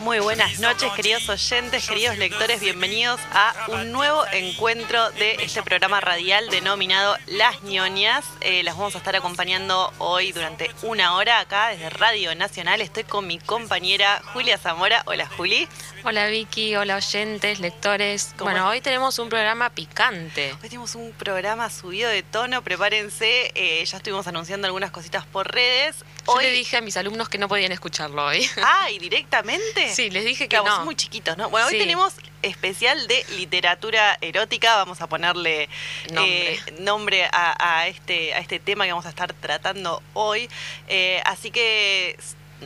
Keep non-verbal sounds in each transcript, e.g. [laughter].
Muy buenas noches, queridos oyentes, queridos lectores, bienvenidos a un nuevo encuentro de este programa radial denominado Las ñoñas. Eh, las vamos a estar acompañando hoy durante una hora acá desde Radio Nacional. Estoy con mi compañera Julia Zamora. Hola Juli. Hola Vicky, hola oyentes, lectores. ¿Cómo Bueno, es? hoy tenemos un programa picante. Hoy tenemos un programa subido de tono, prepárense. eh, ya estuvimos anunciando algunas cositas por redes. Yo Hoy... le dije a mis alumnos que no podían escucharlo hoy. [laughs] Ah, ¿y directamente? Sí, les dije que Claro, no. muy chiquitos, ¿no? Bueno, hoy Sí. tenemos especial de literatura erótica. Vamos a ponerle Nombre. eh, nombre a, a este, a este tema que vamos a estar tratando hoy. Eh, así que,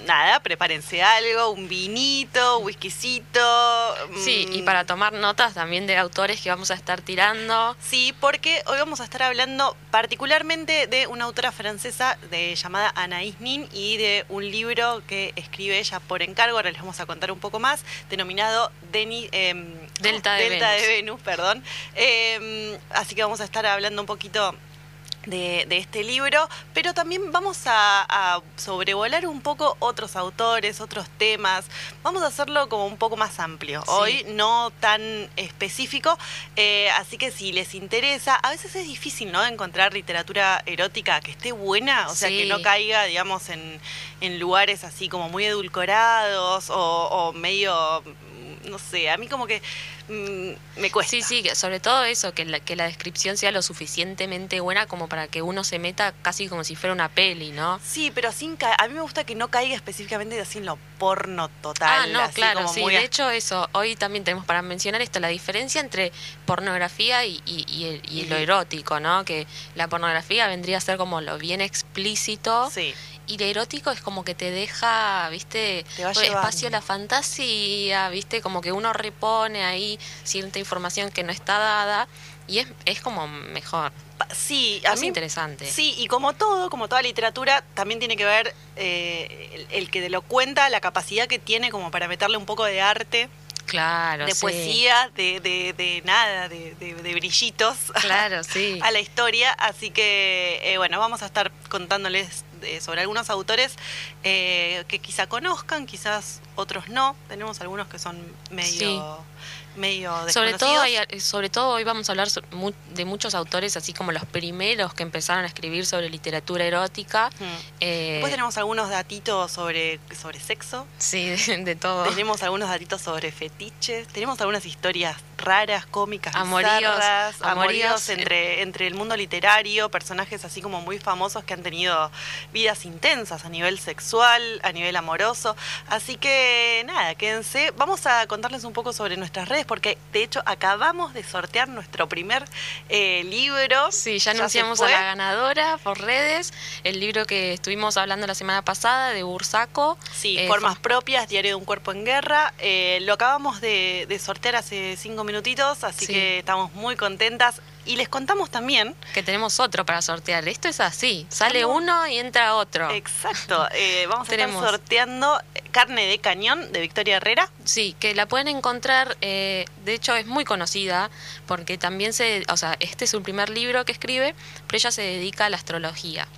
nada, prepárense algo, un vinito, un whiskycito. Sí, y mm, para tomar notas también de autores que vamos a estar tirando. Sí, porque hoy vamos a estar hablando particularmente de una autora francesa de, llamada Anaïs Nin y de un libro que escribe ella por encargo, ahora les vamos a contar un poco más, denominado Deni- em, Delta de Delta Venus. de Venus, perdón. Em, así que vamos a estar hablando un poquito de, de este libro, pero también vamos a, a sobrevolar un poco otros autores, otros temas. Vamos a hacerlo como un poco más amplio. Sí. Hoy no tan específico, eh, así que si les interesa, a veces es difícil, ¿no? Encontrar literatura erótica que esté buena, o sea, que no caiga, digamos, en, en lugares así como muy edulcorados o, o medio, no sé, a mí como que mm, me cuesta. Sí, sí, sobre todo eso, que la, que la descripción sea lo suficientemente buena como para que uno se meta casi como si fuera una peli, ¿no? Sí, pero sin ca- a mí me gusta que no caiga específicamente así en lo porno total. ah, no, así claro, como sí. muy De hecho, eso, hoy también tenemos para mencionar esto, la diferencia entre pornografía y, y- y el- y lo erótico, ¿no? Que la pornografía vendría a ser como lo bien explícito Sí, y lo erótico es como que te deja, viste, Te va espacio a la fantasía, viste, como que uno repone ahí cierta información que no está dada y es, es como mejor, sí, a mí interesante. Sí, y como todo, como toda literatura, también tiene que ver eh, el, el que lo cuenta, la capacidad que tiene como para meterle un poco de arte, Claro, de sí. poesía, de, de, de nada, de, de- de brillitos [laughs] Claro, sí. a la historia. Así que, eh, bueno, vamos a estar contándoles eh, sobre algunos autores eh, que quizá conozcan, quizás otros no. Tenemos algunos que son medio, medio Sobre todo, hay- sobre todo hoy vamos a hablar de muchos autores, así como los primeros que empezaron a escribir sobre literatura erótica. Mm. Eh, Después tenemos algunos datitos sobre, sobre sexo. Sí, [laughs] de, de todo. Tenemos algunos datitos sobre fetiches, tenemos algunas historias raras, cómicas, Amoríos, bizarras, amoríos amoríos, eh. entre, entre el mundo literario, personajes así como muy famosos que han tenido vidas intensas a nivel sexual, a nivel amoroso. Así que nada, quédense. Vamos a contarles un poco sobre nuestras redes, porque de hecho acabamos de sortear nuestro primer eh, libro. Sí, ya anunciamos a fue. la ganadora por redes, el libro que estuvimos hablando la semana pasada de Bursaco. Sí, Eh, formas propias, Diario de un Cuerpo en Guerra. Eh, lo acabamos de, de sortear hace cinco minutitos, así Sí. que estamos muy contentas. Y les contamos también, que tenemos otro para sortear. Esto es así, sale uno y entra otro. exacto, eh, vamos a estar sorteando eh, Carne de Cañón de Victoria Herrera. Sí, que la pueden encontrar, eh, de hecho es muy conocida, porque también se, o sea, este es su primer libro que escribe, pero ella se dedica a la astrología.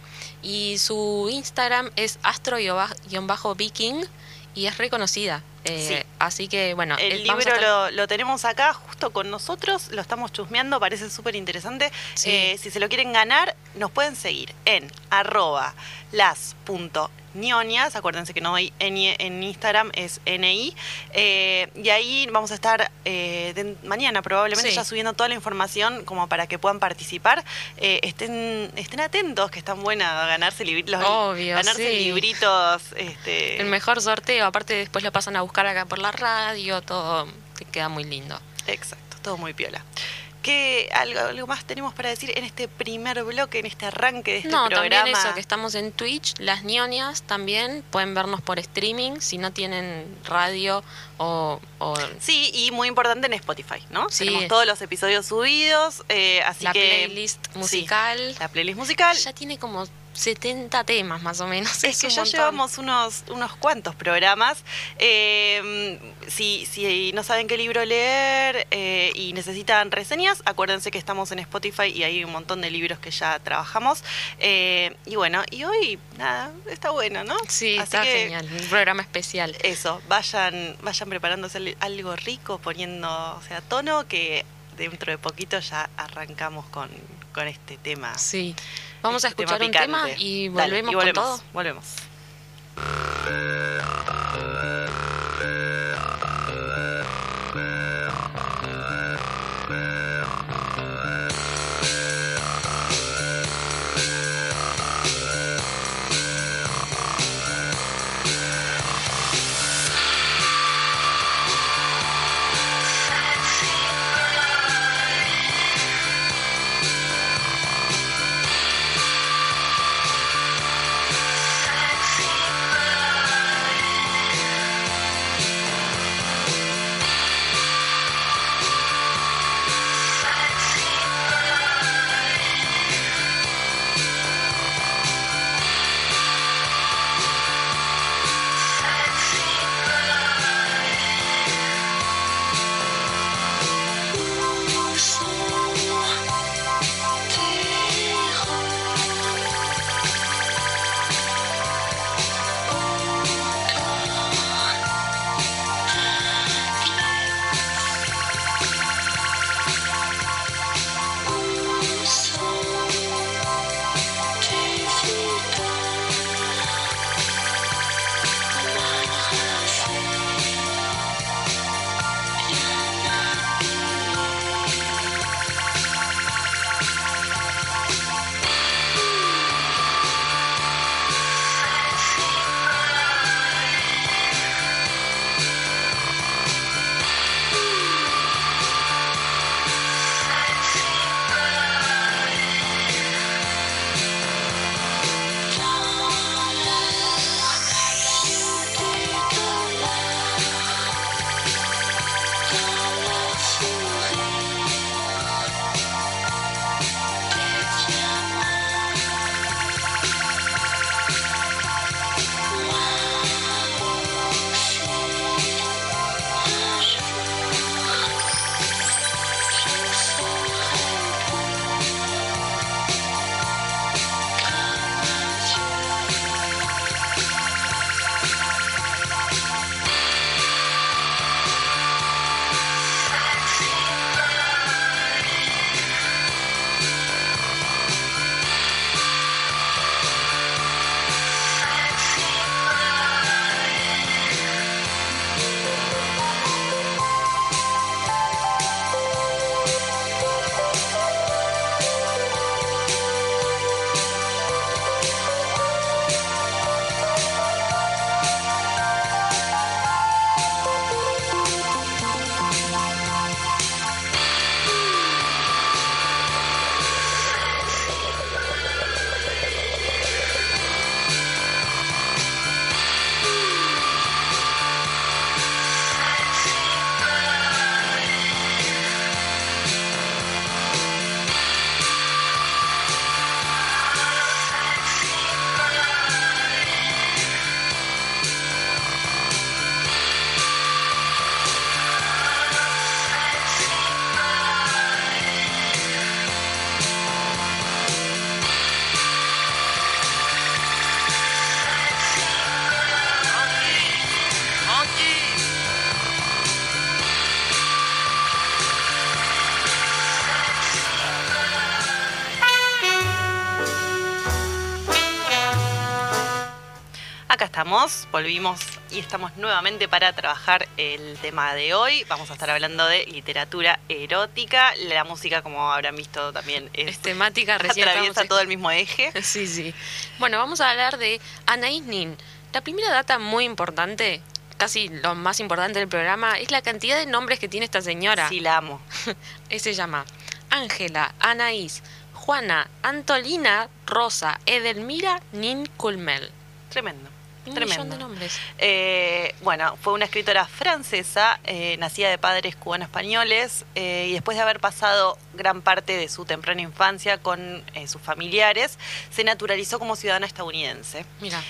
Y su Instagram es astro-viking y es reconocida. Eh, Sí. Así que, bueno, El eh, libro estar- lo, lo tenemos acá justo con nosotros, lo estamos chusmeando, parece súper interesante. Sí. Eh, si se lo quieren ganar, nos pueden seguir en arroba las.ñoñas, acuérdense que no hay N en Instagram, es NI, eh, y ahí vamos a estar eh, de- mañana probablemente Sí. ya subiendo toda la información como para que puedan participar. Eh, estén, estén atentos, que están buenas ganarse, libri- los- Obvio, ganarse libritos. Este, el mejor sorteo, aparte después lo pasan a buscar acá por la radio, todo te queda muy lindo. Exacto, todo muy piola. ¿Qué, algo, algo más tenemos para decir en este primer bloque, en este arranque de este no, programa? también eso, que estamos en Twitch, las ñoñas también pueden vernos por streaming si no tienen radio o... o Sí, y muy importante en Spotify, ¿no? Sí. Tenemos todos los episodios subidos, eh, así la que... playlist sí, musical. la playlist musical. Ya tiene como 70 temas más o menos. Es que ya montón. llevamos unos, unos cuantos programas. Eh, si, si no saben qué libro leer eh, y necesitan reseñas, acuérdense que estamos en Spotify y hay un montón de libros que ya trabajamos. Eh, y bueno, y hoy, nada, está bueno, ¿no? Sí, Así está que genial. Un programa especial. Eso, vayan, vayan preparándose al- algo rico, poniendo, o sea, tono, que dentro de poquito ya arrancamos con, con este tema. Sí. Vamos a este escuchar un tema y Dale, volvemos, y volvemos, con todo. Volvemos. Volvimos y estamos nuevamente para trabajar el tema de hoy. Vamos a estar hablando de literatura erótica. La música, como habrán visto, también es, Es temática, recién atraviesa todo el mismo eje. [laughs] Sí, sí. Bueno, vamos a hablar de Anaïs Nin. La primera data muy importante, casi lo más importante del programa, es la cantidad de nombres que tiene esta señora. Sí, la amo. [laughs] Se llama Ángela, Anaís, Juana, Antolina, Rosa, Edelmira, Nin Culmel. Tremendo. Un Tremendo. millón de nombres. Eh, bueno, fue una escritora francesa, eh, nacida de padres cubano-españoles, eh, y después de haber pasado gran parte de su temprana infancia con sus familiares, se naturalizó como ciudadana estadounidense. Mira,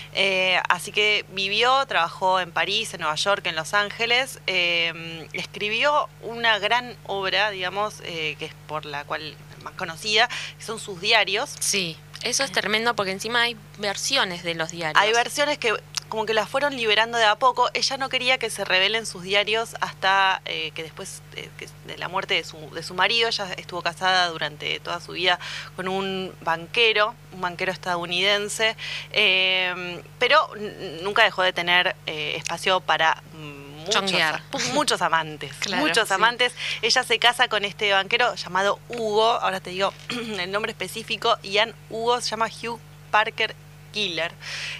así que vivió, trabajó en París, en Nueva York, en Los Ángeles. escribió una gran obra, digamos, que es por la cual más conocida, que son sus diarios. sí. Eso es tremendo porque encima hay versiones de los diarios. Hay versiones que como que las fueron liberando de a poco. Ella no quería que se revelen sus diarios hasta eh, que después eh, de la muerte de su, de su marido, ella estuvo casada durante toda su vida con un banquero, un banquero estadounidense, eh, pero nunca dejó de tener espacio para mm, muchos, Chonguear. [laughs] muchos amantes. Claro, muchos sí. amantes. Ella se casa con este banquero llamado Hugo, ahora te digo [clears throat] el nombre específico, Ian Hugo se llama Hugh Parker Killer,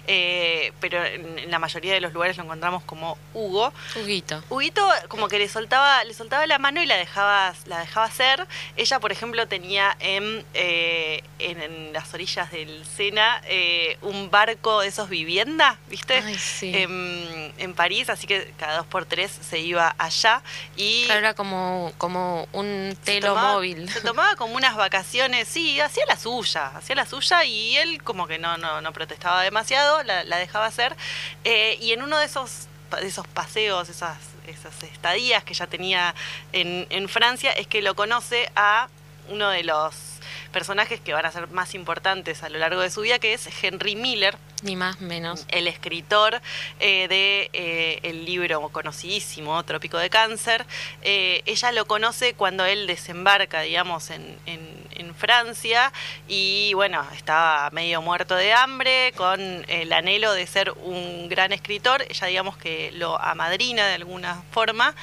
eh, pero en, la mayoría de los lugares lo encontramos como Hugo. Huguito. Huguito como que le soltaba, le soltaba la mano y la dejaba, la dejaba hacer. Ella, por ejemplo, tenía en, eh, en, en las orillas del Sena eh, un barco de esos vivienda, ¿viste? Ay, sí. En, en París, así que cada dos por tres se iba allá y Claro, era como, como un se telo tomaba- móvil. Se tomaba como unas vacaciones, sí, hacía la suya, hacía la suya y él como que no, no, no protestaba demasiado, la, la dejaba hacer. Eh, y en uno de esos, de esos paseos, esas, esas estadías que ya tenía en, en Francia, es que lo conoce a uno de los personajes que van a ser más importantes a lo largo de su vida, que es Henry Miller, Ni más menos. el escritor eh, de eh, el libro conocidísimo Trópico de Cáncer. Eh, ella lo conoce cuando él desembarca, digamos, en, en- en Francia y bueno, estaba medio muerto de hambre, con el anhelo de ser un gran escritor. Ella, digamos, que lo amadrina de alguna forma.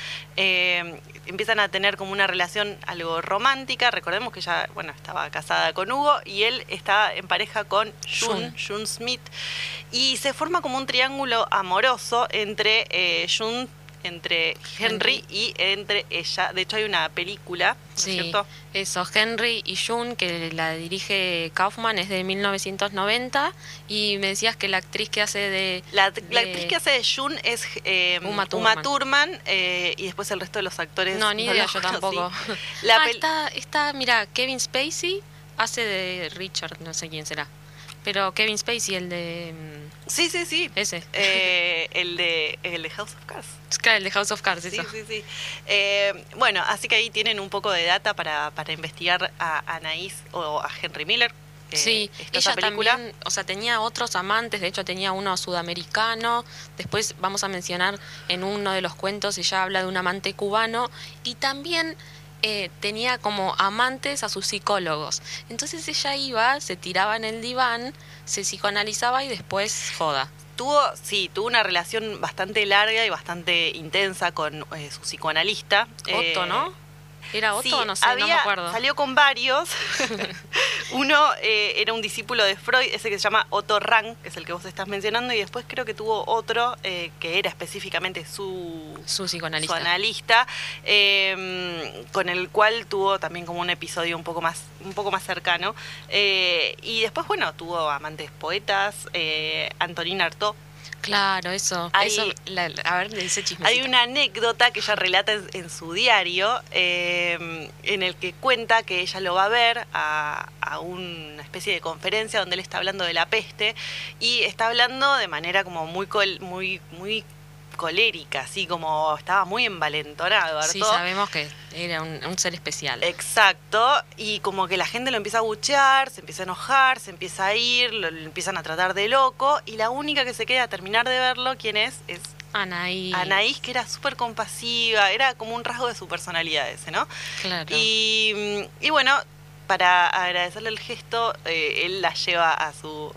Empiezan a tener como una relación algo romántica. Recordemos que ella, bueno, estaba casada con Hugo y él estaba en pareja con June. June Smith. Y se forma como un triángulo amoroso entre eh, June, entre Henry, Henry. y entre ella. De hecho, hay una película, ¿no es Sí, cierto? eso, Henry y June, que la dirige Kaufman, es de 1990, y me decías que la actriz que hace de... La, la actriz que hace de June es eh, Uma Uma Thurman. Eh, y después el resto de los actores. No, ni idea, los yo tampoco. [laughs] La ah, está, está, mira, Kevin Spacey hace de Richard, no sé quién será. Pero Kevin Spacey, el de... Sí, sí, sí. Ese. Eh, el, de, el de House of Cards. Claro, el de House of Cards, Sí, eso. sí, sí. Eh, bueno, así que ahí tienen un poco de data para, para investigar a Anaís o a Henry Miller. Eh, Sí, está esa ella película. también, o sea, tenía otros amantes, de hecho tenía uno sudamericano, después vamos a mencionar en uno de los cuentos, ella habla de un amante cubano, y también eh, tenía como amantes a sus psicólogos. Entonces ella iba, se tiraba en el diván, se psicoanalizaba y después joda. Tuvo, sí, tuvo una relación bastante larga y bastante intensa con eh, su psicoanalista. Otto, Eh, ¿no? ¿Era Otto Sí, o no sé? no me había- acuerdo. Salió con varios. [laughs] Uno eh, era un discípulo de Freud, ese que se llama Otto Rank, que es el que vos estás mencionando, y después creo que tuvo otro eh, que era específicamente su, Su psicoanalista. su analista, eh, con el cual tuvo también como un episodio un poco más, un poco más cercano. Eh, y después, bueno, tuvo amantes poetas, Antonin Artaud. Claro, eso. Hay- eso la- a ver, ese chisme. Hay una anécdota que ella relata en, en su diario, eh, en el que cuenta que ella lo va a ver a, a una especie de conferencia donde él está hablando de la peste y está hablando de manera como muy muy muy colérica, así como estaba muy envalentonado. Sí, Artaud. sabemos que era un, un ser especial. Exacto, y como que la gente lo empieza a buchear, se empieza a enojar, se empieza a ir, lo, lo empiezan a tratar de loco, y la única que se queda a terminar de verlo, ¿quién es? Es Anaí. Anaís, que era súper compasiva, era como un rasgo de su personalidad ese, ¿no? Claro. Y, y bueno, para agradecerle el gesto, eh, él la lleva a su,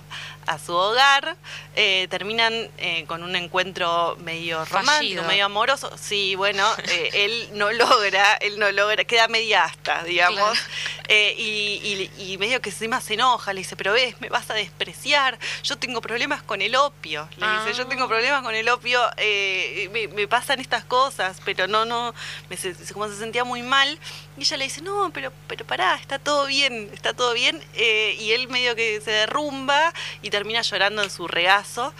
a su hogar, eh, terminan eh, con un encuentro medio romántico, Fallido. medio amoroso. Sí, bueno, eh, él no [laughs] logra, él no logra, queda media asta, digamos. Claro. Eh, y, y, medio que encima se enoja, le dice, pero ves, me vas a despreciar, yo tengo problemas con el opio. Le dice, yo tengo ah. problemas con el opio, eh, me, pasan estas cosas, pero no, no, me, como se sentía muy mal. Y ella le dice, no, pero, pero pará, está todo bien, está todo bien. Eh, y él medio que se derrumba y termina llorando en su regazo.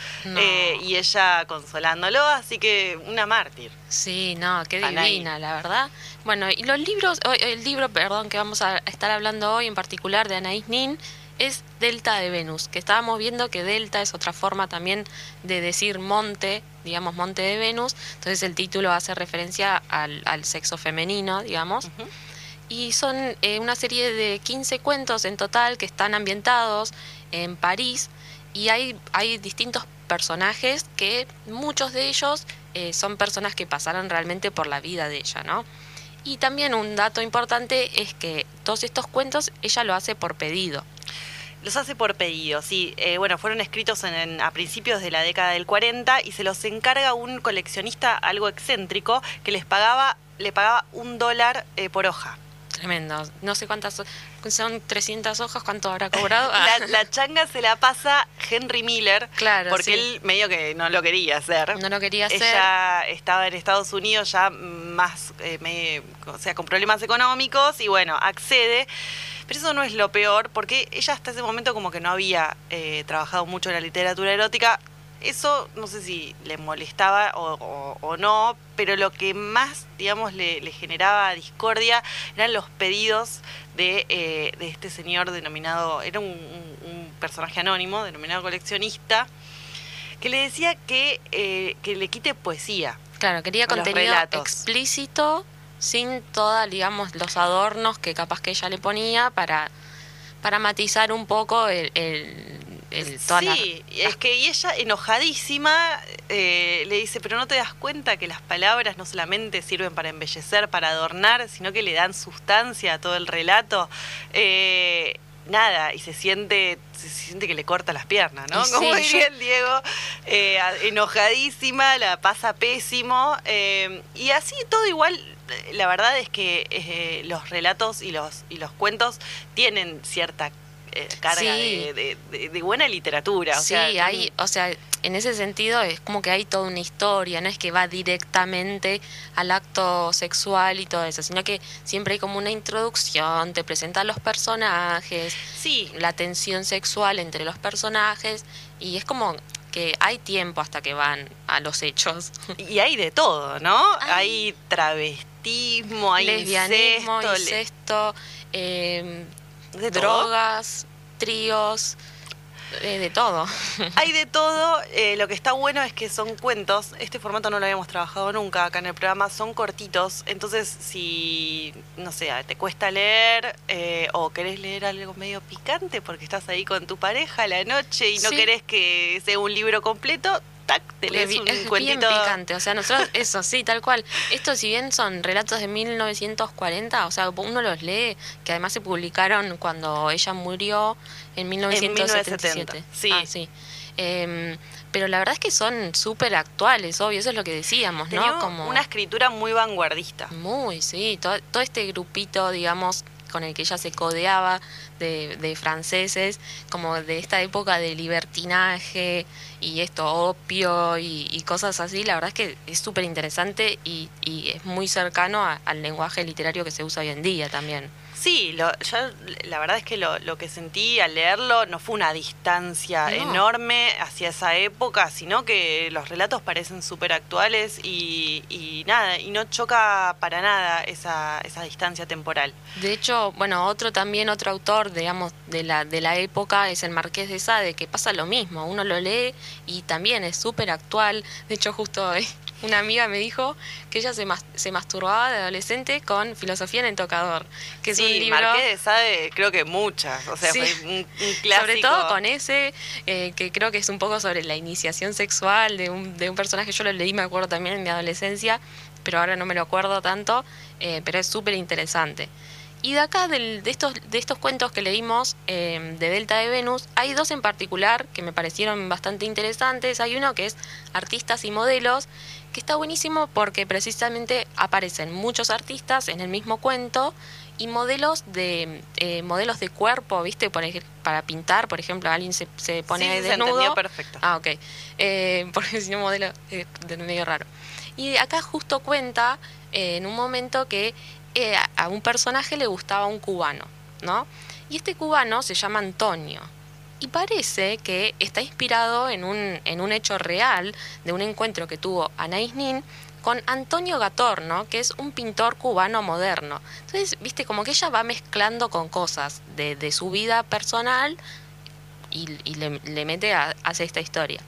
y ella consolándolo, así que una mártir. Sí, no, qué divina, la verdad. Bueno, y los libros, el libro, perdón, que vamos a estar hablando hoy en particular de Anaïs Nin es Delta de Venus, que estábamos viendo que Delta es otra forma también de decir monte, digamos monte de Venus, entonces el título hace referencia al, sexo femenino, digamos. Y son eh, una serie de 15 cuentos en total que están ambientados en París y hay, hay distintos personajes que muchos de ellos eh, son personas que pasaron realmente por la vida de ella, ¿no? Y también un dato importante es que todos estos cuentos ella lo hace por pedido. Los hace por pedido, sí. Eh, bueno, fueron escritos en, a principios de la década del 40 y se los encarga un coleccionista algo excéntrico que les pagaba, le pagaba un dólar eh, por hoja. Tremendo. No sé cuántas son 300 hojas, ¿cuánto habrá cobrado? [laughs] la, changa se la pasa Henry Miller. Claro. Porque él medio que no lo quería hacer. No lo quería hacer. Ella estaba en Estados Unidos ya más, eh, o sea, con problemas económicos y bueno, accede. Pero eso no es lo peor, porque ella hasta ese momento como que no había eh, trabajado mucho en la literatura erótica, eso no sé si le molestaba o, no, pero lo que más, digamos, le, generaba discordia eran los pedidos de, eh, de este señor denominado, era un, personaje anónimo, denominado coleccionista, que le decía que, eh, que le quite poesía. Claro, quería contenido explícito, sin toda, digamos, los adornos que capaz que ella le ponía para, para matizar un poco el sí, es que y ella enojadísima eh, le dice, pero no te das cuenta que las palabras no solamente sirven para embellecer, para adornar, sino que le dan sustancia a todo el relato. Eh, nada, y se siente, se siente que le corta las piernas, ¿no? Como diría el Diego, eh, enojadísima, la pasa pésimo, y así todo igual la verdad es que los relatos y los, y los cuentos tienen cierta eh, carga de, buena literatura. sí, hay, o sea, en ese sentido es como que hay toda una historia, no es que va directamente al acto sexual y todo eso, sino que siempre hay como una introducción, te presenta los personajes, sí. la tensión sexual entre los personajes y es como que hay tiempo hasta que van a los hechos. [laughs] Y hay de todo, ¿no? Hay, travestismo, hay lesbianismo, incesto, eh, de drogas, tríos, eh, de todo. [laughs] Hay de todo. Eh, lo que está bueno es que son cuentos. Este formato no lo habíamos trabajado nunca acá en el programa. Son cortitos. Entonces, si, no sé, te cuesta leer eh, o querés leer algo medio picante porque estás ahí con tu pareja a la noche y no querés que sea un libro completo, tac, te lees un es bien picante, o sea, nosotros, [laughs] eso, sí, tal cual. Estos, si bien son relatos de 1940, o sea, uno los lee, que además se publicaron cuando ella murió en 1977. sí. Ah, sí. Em, pero la verdad es que son súper actuales, obvio, eso es lo que decíamos, ¿no? Como una escritura muy vanguardista. Muy, sí, todo, todo este grupito, digamos, con el que ella se codeaba de, franceses, como de esta época de libertinaje y esto, opio y, cosas así, la verdad es que es súper interesante y, es muy cercano al lenguaje literario que se usa hoy en día también. Sí, lo, la verdad es que lo, lo, que sentí al leerlo no fue una distancia enorme hacia esa época, sino que los relatos parecen súper actuales y, nada, y no choca para nada esa, esa distancia temporal. De hecho, bueno, otro también, otro autor, digamos, de la, de la época es el Marqués de Sade, que pasa lo mismo, uno lo lee y también es súper actual. De hecho, justo hoy una amiga me dijo que ella se, se masturbaba de adolescente con Filosofía en el Tocador, que es un libro... Marqués de Sade creo que muchas, o sea, fue un, clásico. [laughs] Sobre todo con ese, eh, que creo que es un poco sobre la iniciación sexual de un, de un personaje, yo lo leí, me acuerdo también en mi adolescencia, pero ahora no me lo acuerdo tanto, eh, pero es súper interesante. Y de acá, de, estos, de estos cuentos que leímos eh, de Delta de Venus, hay dos en particular que me parecieron bastante interesantes. Hay uno que es Artistas y Modelos, que está buenísimo porque precisamente aparecen muchos artistas en el mismo cuento y modelos de eh, modelos de cuerpo, ¿viste? Por, para pintar, por ejemplo, alguien se, se pone sí, desnudo. Se perfecto. Ah, ok. Eh, [laughs] porque si no, modelo es medio raro. Y acá justo cuenta en un momento que eh, a un personaje le gustaba un cubano, ¿no? Y este cubano se llama Antonio. Y parece que está inspirado en un, en un hecho real de un encuentro que tuvo Anaïs Nin con Antonio Gatorno, que es un pintor cubano moderno. Entonces, viste, como que ella va mezclando con cosas de, de su vida personal y, le, mete a, hace esta historia.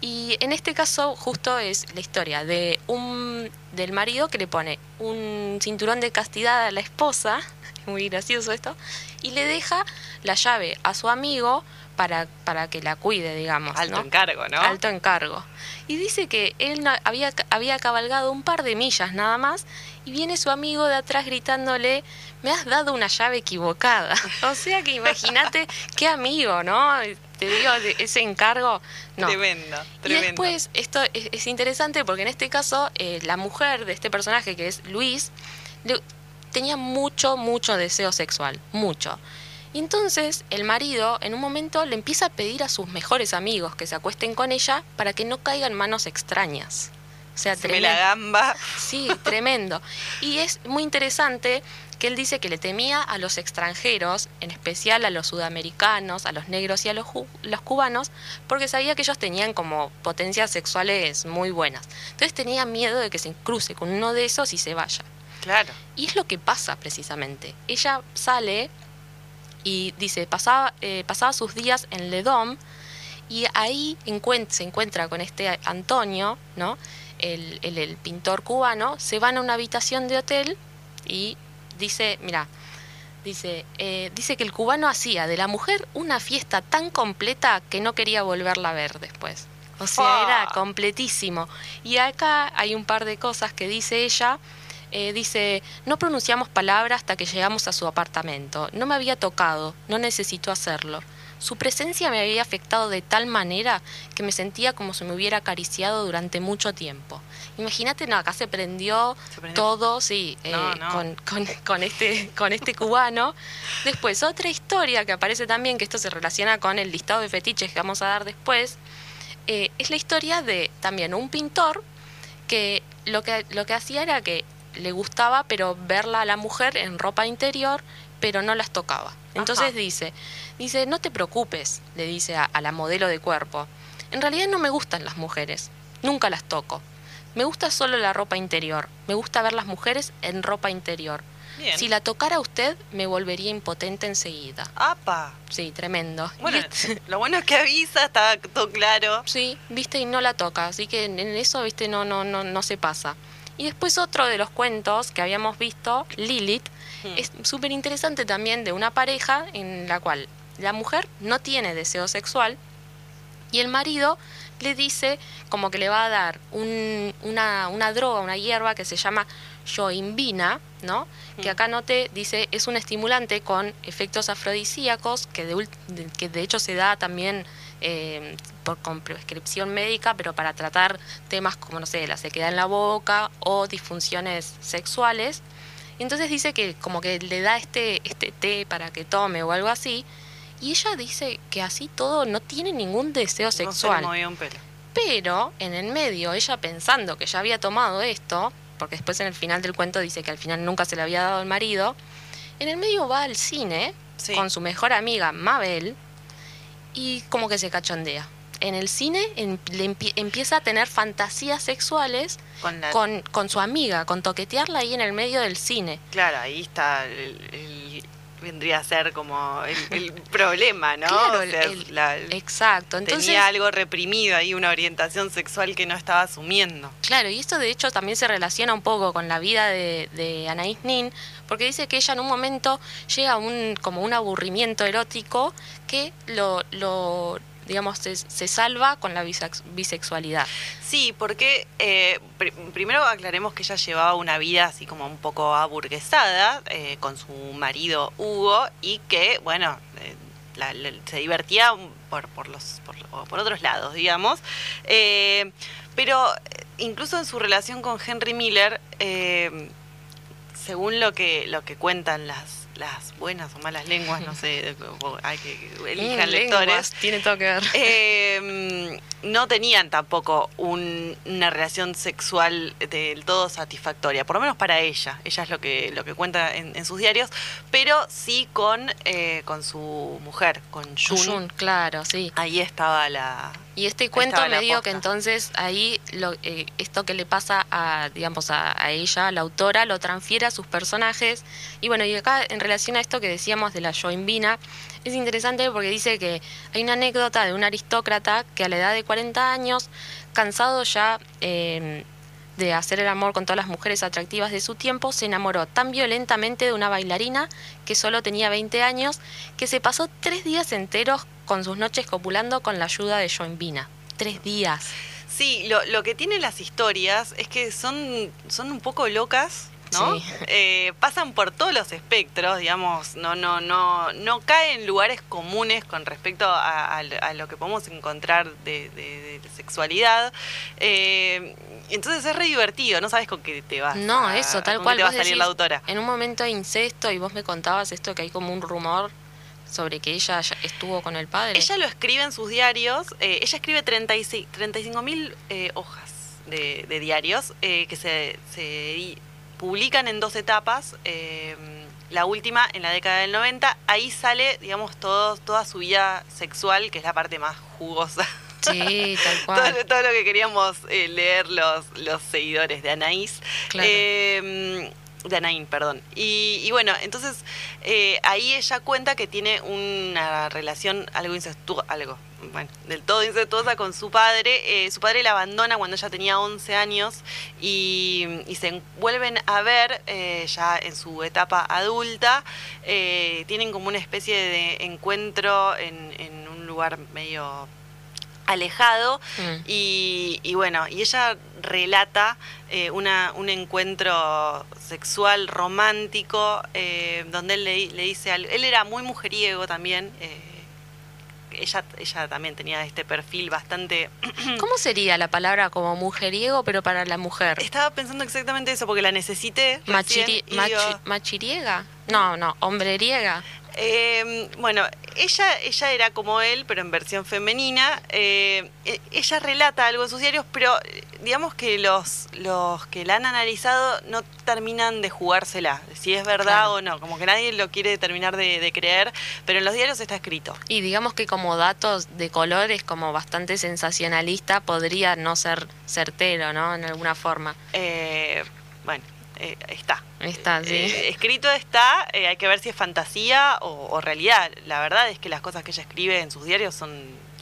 Y en este caso justo es la historia de un del marido que le pone un cinturón de castidad a la esposa, muy gracioso esto, y le deja la llave a su amigo para, para que la cuide, digamos. Alto ¿no? encargo, ¿no? Alto encargo. Y dice que él no, había, había cabalgado un par de millas nada más y viene su amigo de atrás gritándole, me has dado una llave equivocada. [laughs] o sea que imagínate qué amigo, ¿no? Te digo, ese encargo. No. Tremendo, tremendo. Y después, esto es, es interesante porque en este caso, eh, la mujer de este personaje, que es Luis, le, tenía mucho, mucho deseo sexual. Mucho. Y entonces el marido en un momento le empieza a pedir a sus mejores amigos que se acuesten con ella para que no caiga en manos extrañas. O sea, se me la gamba. Sí, tremendo. Y es muy interesante que él dice que le temía a los extranjeros, en especial a los sudamericanos, a los negros y a los, los cubanos, porque sabía que ellos tenían como potencias sexuales muy buenas. Entonces tenía miedo de que se cruce con uno de esos y se vaya. Claro. Y es lo que pasa precisamente. Ella sale y dice, pasaba, eh, pasaba sus días en Ledom y ahí encuent se encuentra con este Antonio, ¿no? El, el, el, pintor cubano, se van a una habitación de hotel y dice, mira, dice, eh, dice que el cubano hacía de la mujer una fiesta tan completa que no quería volverla a ver después. O sea, oh. era completísimo. Y acá hay un par de cosas que dice ella. Eh, dice, no pronunciamos palabra hasta que llegamos a su apartamento. No me había tocado, no necesito hacerlo. Su presencia me había afectado de tal manera que me sentía como si me hubiera acariciado durante mucho tiempo. Imagínate, no, acá se prendió, se prendió. todo, sí, eh, no, no. Con, con, con, este, con este cubano. Después, otra historia que aparece también, que esto se relaciona con el listado de fetiches que vamos a dar después, eh, es la historia de también un pintor que lo que, lo que hacía era que le gustaba, pero verla a la mujer en ropa interior, pero no las tocaba. Entonces Ajá. dice, dice, no te preocupes, le dice a, a, la modelo de cuerpo. En realidad no me gustan las mujeres, nunca las toco. Me gusta solo la ropa interior, me gusta ver las mujeres en ropa interior. Bien. Si la tocara usted, me volvería impotente enseguida. ¡Apa! Sí, tremendo. Bueno, [laughs] lo bueno es que avisa, está todo claro. Sí, viste, y no la toca, así que en eso, viste, no, no, no, no se pasa. Y después otro de los cuentos que habíamos visto, Lilith, hmm. es súper interesante también de una pareja en la cual la mujer no tiene deseo sexual y el marido le dice como que le va a dar un, una, una, droga, una hierba que se llama yoimbina, ¿no? Hmm. Que acá no te dice es un estimulante con efectos afrodisíacos que de, que de hecho se da también eh, por, con prescripción médica, pero para tratar temas como, no sé, la sequedad en la boca o disfunciones sexuales. Y entonces dice que como que le da este, este té para que tome o algo así. Y ella dice que así todo no tiene ningún deseo sexual. No se un pelo. Pero en el medio, ella pensando que ya había tomado esto, porque después en el final del cuento dice que al final nunca se le había dado al marido, en el medio va al cine sí. con su mejor amiga Mabel y como que se cachondea. En el cine en, le empie, empieza a tener fantasías sexuales con, la... con, con, su amiga, con toquetearla ahí en el medio del cine. Claro, ahí está el, el vendría a ser como el, el problema, ¿no? Claro, o sea, el, la, exacto. Entonces, tenía algo reprimido ahí, una orientación sexual que no estaba asumiendo. Claro, y esto de hecho también se relaciona un poco con la vida de, de Anaïs Nin, porque dice que ella en un momento llega a un, como un aburrimiento erótico que lo, digamos, se, salva con la bisex- bisexualidad. Sí, porque eh, pr- primero aclaremos que ella llevaba una vida así como un poco aburguesada eh, con su marido Hugo y que, bueno, eh, se divertía por, por, los, por, otros lados, digamos. Pero incluso en su relación con Henry Miller, según lo que, lo que cuentan las, las buenas o malas lenguas, no sé, hay que elijan Mm, lectores. lenguas, tiene todo que ver. Eh, no tenían tampoco un- una relación sexual del todo satisfactoria, por lo menos para ella. Ella es lo que, lo que cuenta en, en sus diarios, pero sí con, eh, con su mujer, con Jun. Jun, claro, sí. Ahí estaba la. Y este cuento me dio que entonces ahí lo, eh, esto que le pasa a, digamos, a, a ella, a la autora, lo transfiere a sus personajes. Y bueno, y acá en relación a esto que decíamos de la Joinvina, es interesante porque dice que hay una anécdota de un aristócrata que a la edad de 40 años, cansado ya eh, de hacer el amor con todas las mujeres atractivas de su tiempo, se enamoró tan violentamente de una bailarina que solo tenía 20 años, que se pasó tres días enteros con sus noches copulando con la ayuda de Joinvina. Tres días. Sí, lo, lo que tienen las historias es que son, son un poco locas. ¿No? Sí. Eh, pasan por todos los espectros, digamos, no, no, no, no caen en lugares comunes con respecto a, a- a lo que podemos encontrar de, de- de sexualidad. Eh, entonces es re divertido, no sabes con qué te vas. No, a- eso, tal cual. te va a salir decís, la autora. En un momento de incesto y vos me contabas esto que hay como un rumor sobre que ella estuvo con el padre. Ella lo escribe en sus diarios. eh, ella escribe 35 mil hojas de, de diarios eh, que se, se publican en dos etapas. eh, la última en la década del 90. Ahí sale, digamos, todo, toda su vida sexual, que es la parte más jugosa. Sí, tal [laughs] todo, cual. lo- todo lo que queríamos eh, leer los, los seguidores de Anaís. Claro. Eh, de Anaín, perdón. Y, y bueno, entonces eh, ahí ella cuenta que tiene una relación algo incestuosa, algo, bueno, del todo incestuosa con su padre. Eh, su padre la abandona cuando ella tenía 11 años y, y se vuelven a ver eh, ya en su etapa adulta. Eh, tienen como una especie de encuentro en, en un lugar medio alejado Mm. y, y bueno, y ella relata eh, una, un encuentro sexual romántico eh, donde él le, le dice algo. Él era muy mujeriego también. eh, ella, ella también tenía este perfil bastante. [clears throat] ¿Cómo sería la palabra como mujeriego, pero para la mujer? Estaba pensando exactamente eso porque la necesité. Machiri- machi- digo, ¿Machiriega? No, no, hombreriega. Eh, bueno, ella, ella era como él, pero en versión femenina. Eh, e- ella relata algo en sus diarios, pero digamos que los, los que la han analizado no terminan de jugársela, si es verdad Claro. o no. Como que nadie lo quiere terminar de, de creer, pero en los diarios está escrito. Y digamos que como datos de colores, como bastante sensacionalista, podría no ser certero, ¿no? En alguna forma. Eh, bueno, eh, está. Está, sí. Eh, escrito está, eh, hay que ver si es fantasía o, o realidad. La verdad es que las cosas que ella escribe en sus diarios son,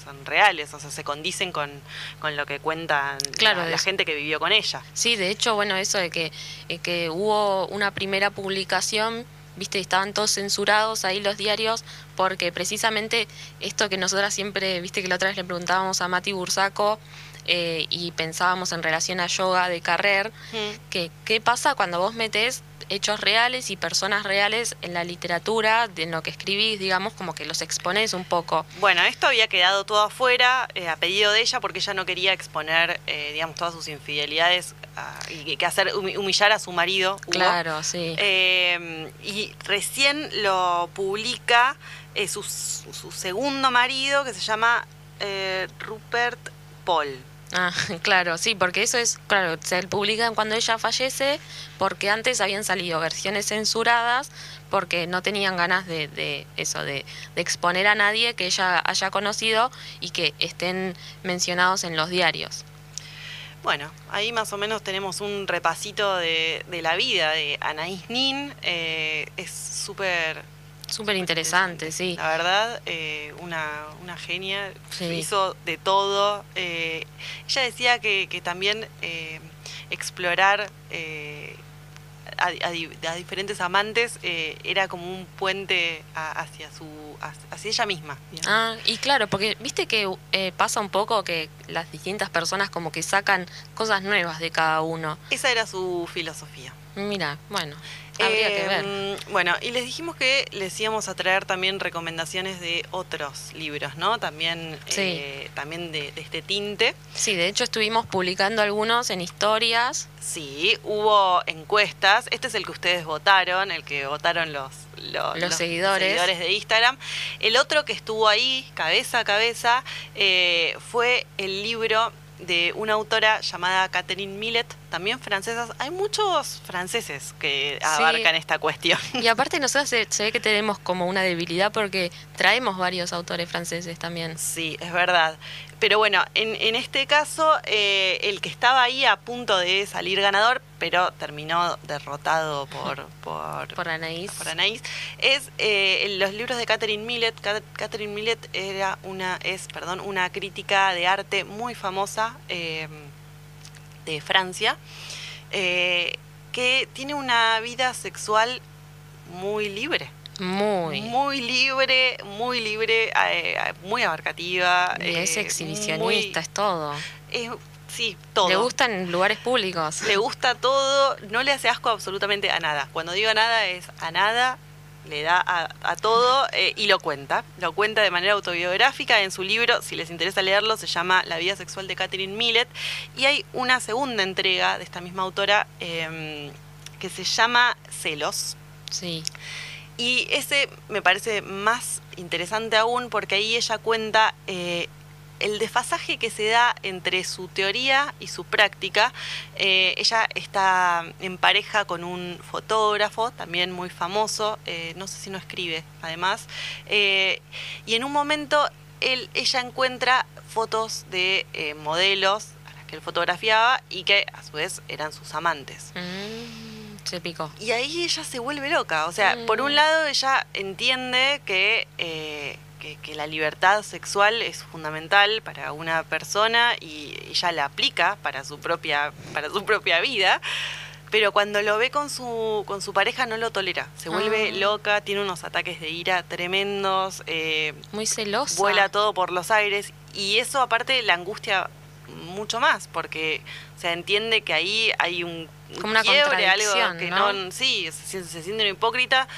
son reales, o sea, se condicen con, con lo que cuentan Claro, la, gente que vivió con ella. Sí, de hecho, bueno, eso de que, eh, que hubo una primera publicación, viste, estaban todos censurados ahí los diarios, porque precisamente esto que nosotras siempre, viste que la otra vez le preguntábamos a Mati Bursaco eh, y pensábamos en relación a yoga de Carrer, que qué pasa cuando vos metés hechos reales y personas reales en la literatura, de- en lo que escribís, digamos, como que los exponés un poco. Bueno, esto había quedado todo afuera eh, a pedido de ella porque ella no quería exponer, eh, digamos, todas sus infidelidades ah, y que hacer humi- humillar a su marido. Hugo. Claro, sí. Eh, y recién lo publica su, su segundo marido que se llama Rupert Paul. Ah, [laughs] claro, sí, porque eso es, claro, se publican cuando ella fallece, porque antes habían salido versiones censuradas, porque no tenían ganas de, de eso, de, de exponer a nadie que ella haya conocido y que estén mencionados en los diarios. Bueno, ahí más o menos tenemos un repasito de, de la vida de Anaís Nin. Eh, es súper Súper interesante, sí. La verdad, eh, una, una genia, Sí. hizo de todo. Eh, ella decía que, que también eh, explorar a, diferentes amantes, era como un puente hacia su hacia ella misma. Ah, y claro, porque viste que eh, pasa un poco que las distintas personas como que sacan cosas nuevas de cada uno. Esa era su filosofía. Mira, bueno. Habría que ver. Em, bueno, y les dijimos que les íbamos a traer también recomendaciones de otros libros, ¿no? También, eh, también de, este tinte. Sí, de hecho estuvimos publicando algunos en historias. Sí, hubo encuestas. Este es el que ustedes votaron, el que votaron los, los, seguidores. seguidores. de Instagram. El otro que estuvo ahí, cabeza a cabeza, eh, fue el libro de una autora llamada Catherine Millet, también francesas. Hay muchos franceses que abarcan esta cuestión. Y aparte nosotros se, ve que tenemos como una debilidad porque traemos varios autores franceses también. Sí, es verdad. Pero bueno, en, este caso, eh, el que estaba ahí a punto de salir ganador, pero terminó derrotado por, [laughs] por, por Anaís. Por Anaís es eh, los libros de Catherine Millet. Catherine Millet era una, es perdón, una crítica de arte muy famosa em, de Francia, eh, que tiene una vida sexual muy libre. Muy. Muy libre, muy libre, eh, muy abarcativa. Y es eh, exhibicionista, es todo. sí, todo. Le gustan lugares públicos. Le gusta todo, no le hace asco absolutamente a nada. Cuando digo nada es a nada, le da a, todo eh, y lo cuenta. Lo cuenta de manera autobiográfica en su libro, si les interesa leerlo, se llama La vida sexual de Catherine Millet. Y hay una segunda entrega de esta misma autora em, que se llama Celos. Sí. Y ese me parece más interesante aún porque ahí ella cuenta eh, el desfasaje que se da entre su teoría y su práctica. Eh, ella está en pareja con un fotógrafo, también muy famoso, eh, no sé si no escribe además, y en un momento él, ella encuentra fotos de modelos a las que él fotografiaba y que a su vez eran sus amantes. Mm. Y ahí ella se vuelve loca. O sea, por un mm. lado ella entiende eh, que, que, la libertad sexual es fundamental para una persona y ella la aplica para su propia, para su propia vida. Pero cuando lo ve con su, con su pareja no lo tolera. Se vuelve ah. loca, tiene unos ataques de ira tremendos. Eh, Muy celosa. Vuela todo por los aires. Y eso aparte la angustia mucho más, porque se entiende que ahí hay un como una quiebre, algo que ¿no? sí, se, siente un hipócrita.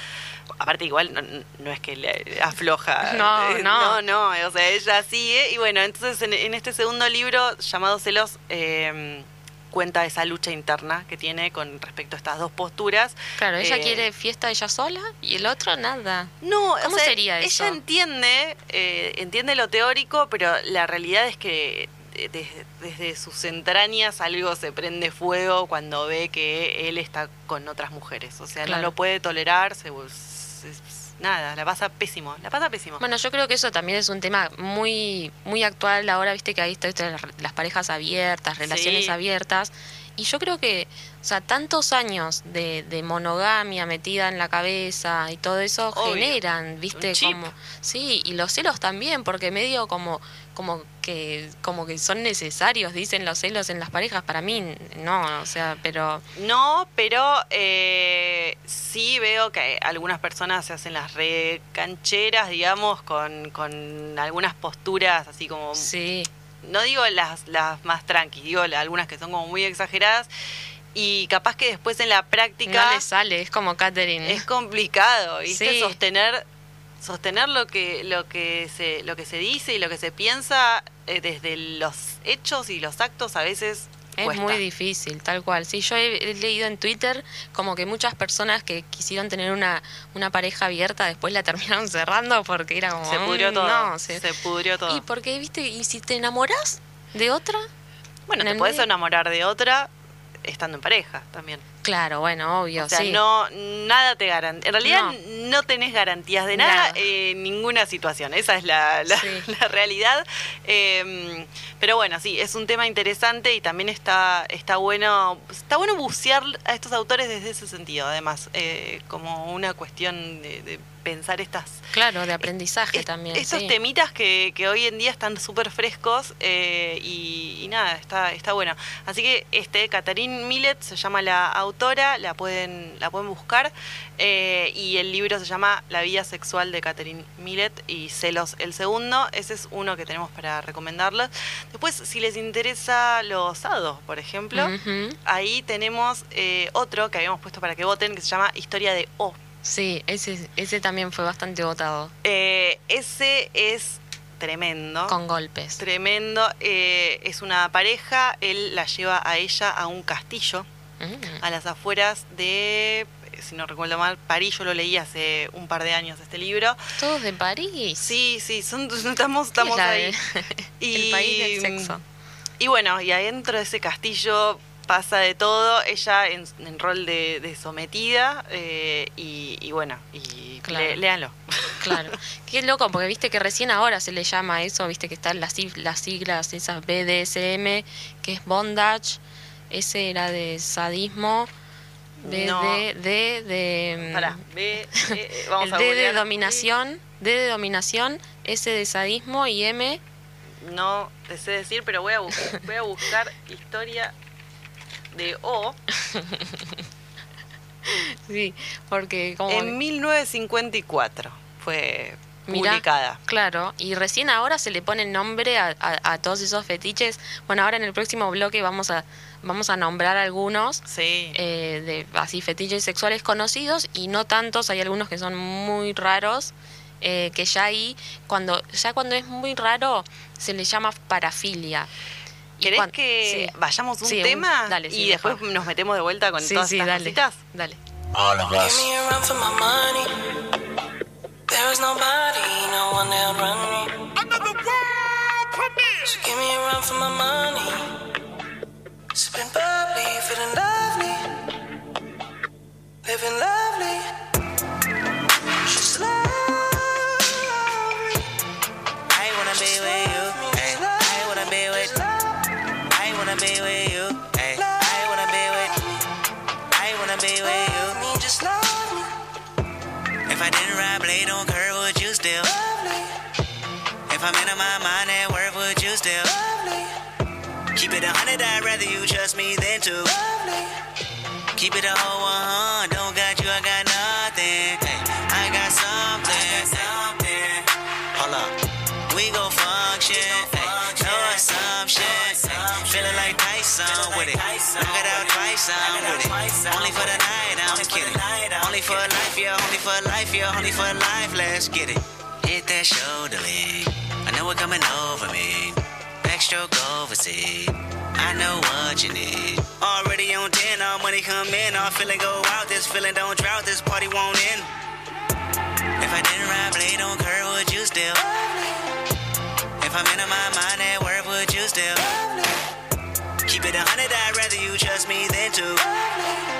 Aparte igual no, es que le afloja. [laughs] No, no. No, no, o sea, ella sigue. Y bueno, entonces en, este segundo libro llamado Celos eh, cuenta esa lucha interna que tiene con respecto a estas dos posturas. Claro, ella eh, quiere fiesta ella sola y el otro nada. No, ¿cómo sería eso? Ella entiende, eh, entiende lo teórico, pero la realidad es que desde, sus entrañas algo se prende fuego cuando ve que él está con otras mujeres. O sea, no lo puede tolerar, se, nada, la pasa pésimo, la pasa pésimo. Bueno, yo creo que eso también es un tema muy, muy actual ahora, viste que ahí están las parejas abiertas, relaciones abiertas. Y yo creo que, o sea, tantos años de, de monogamia metida en la cabeza y todo eso generan, viste, como, sí, y los celos también, porque medio como como que como que son necesarios dicen los celos en las parejas para mí no o sea pero no pero eh, sí veo que algunas personas se hacen las recancheras digamos con, con algunas posturas así como sí. no digo las las más tranquilas digo algunas que son como muy exageradas y capaz que después en la práctica no le sale es como Catherine es complicado ¿viste? sostener sostener lo que lo que se lo que se dice y lo que se piensa eh, desde los hechos y los actos a veces es muy difícil, tal cual. Sí, yo he, leído en Twitter como que muchas personas que quisieron tener una, una pareja abierta después la [laughs] terminaron cerrando porque era como... Se pudrió mm, todo. se, pudrió todo. Y porque, viste, y si te enamoras de otra... Bueno, te puedes enamorar de otra estando en pareja también. Claro, bueno, obvio. O sea, no, nada te garantiza. En realidad no. tenés garantías de nada, en ninguna situación. Esa es la, [laughs] la, realidad. Em, pero bueno, sí, es un tema interesante y también está, está bueno, está bueno bucear a estos autores desde ese sentido, además, eh, como una cuestión de pensar estas... Claro, de aprendizaje también. Estos temitas que, que, hoy en día están súper frescos eh, y, nada, está, está bueno. Así que este, Catherine Millet se llama la autora autora, la pueden, la pueden buscar. Eh, y el libro se llama La vida sexual de Catherine Millet y Celos el segundo. Ese es uno que tenemos para recomendarles. Después, si les interesa los hados, por ejemplo, ahí tenemos eh, otro que habíamos puesto para que voten que se llama Historia de O. Sí, ese, ese también fue bastante votado. Eh, ese es tremendo. Con golpes. Tremendo. Eh, es una pareja, él la lleva a ella a un castillo. A las afueras de, si no recuerdo mal, París. Yo lo leí hace un par de años este libro. Todos de París. Sí, sí, son, [laughs] estamos, ¿Qué estamos es ahí. de- [laughs] el país del sexo. Y bueno, y adentro de ese castillo pasa de todo, ella en, en rol de, de sometida eh, y, y bueno, y Claro. le- léanlo. Claro. [laughs] Qué loco, porque viste que recién ahora se le llama eso, viste que están las, las siglas, esas BDSM, que es bondage, ese era de sadismo, No. D de... mm, Pará, eh, [laughs] vamos el a D de dominación, D de dominación, S de sadismo y M, No sé decir, pero voy a, bus- [laughs] voy a buscar historia de O [laughs] sí, porque como... en 1954 fue Mirá, publicada. Claro, y recién ahora se le pone nombre a, a- a todos esos fetiches. Bueno, ahora en el próximo bloque vamos a, vamos a nombrar algunos Sí. eh, de así fetiches sexuales conocidos y no tantos, hay algunos que son muy raros, eh, que ya ahí, cuando, ya cuando es muy raro, se le llama parafilia. ¿Querés que sí. vayamos un Sí, un- tema dale, sí, y después mejor. nos metemos de vuelta con Sí, todas sí, estas dale, cositas? dale. All of us. Give me a run for my money. There is nobody, no one that'll run me. Another world premiere. So give me a run for my money. Sipping bubbly, feeling lovely. Living lovely. If I didn't ride blade on curve, would you still? Lovely, If I'm in my mind at work, would you still? lovely, Keep it a hundred, I'd rather you trust me than to. lovely. Keep it a whole one, don't got you, I got nothing. Ay, I got something. something. Hold up, we go function. Ay, no assumption. Feeling like Tyson with it. Knock it out twice, I'm with it. Only for the night, I'm kidding. Only for life, yeah, only for life, yeah, only for life. Let's get it. Hit that shoulder lean. I know it coming over me. Backstroke overseas. I know what you need. Already on 10, all money come in. All feeling go out. This feeling don't drought. This party won't end. If I didn't ride blade on curve, would you still? If I'm in my mind at work, would you still? Keep it a hundred, I'd rather you trust me than to.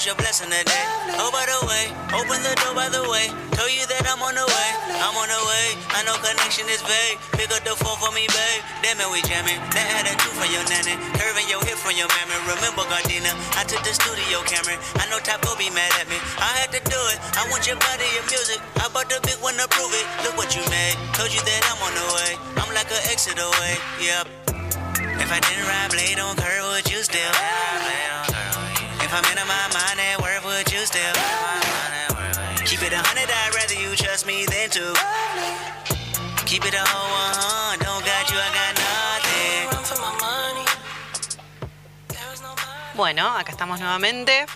Your blessing today. Oh, by the way, open the door by the way. Tell you that I'm on the way. I'm on the way. I know connection is vague. Pick up the phone for me, babe. Damn it, we jamming. That had a two from your nanny. Curving your hip from your mammy. Remember, Gardena, I took the studio camera. I know go be mad at me. I had to do it. I want your body, your music. I bought the big one to prove it. Look what you made. Told you that I'm on the way. I'm like an exit away. Yep. If I didn't ride blade on curve, would you still? If I'm in my mind at work, would you still? Keep it a hundred, I'd rather you trust me than to. Keep it a whole one, don't got you, I got nothing. Run for my money. There is nobody. Bueno, acá estamos nuevamente.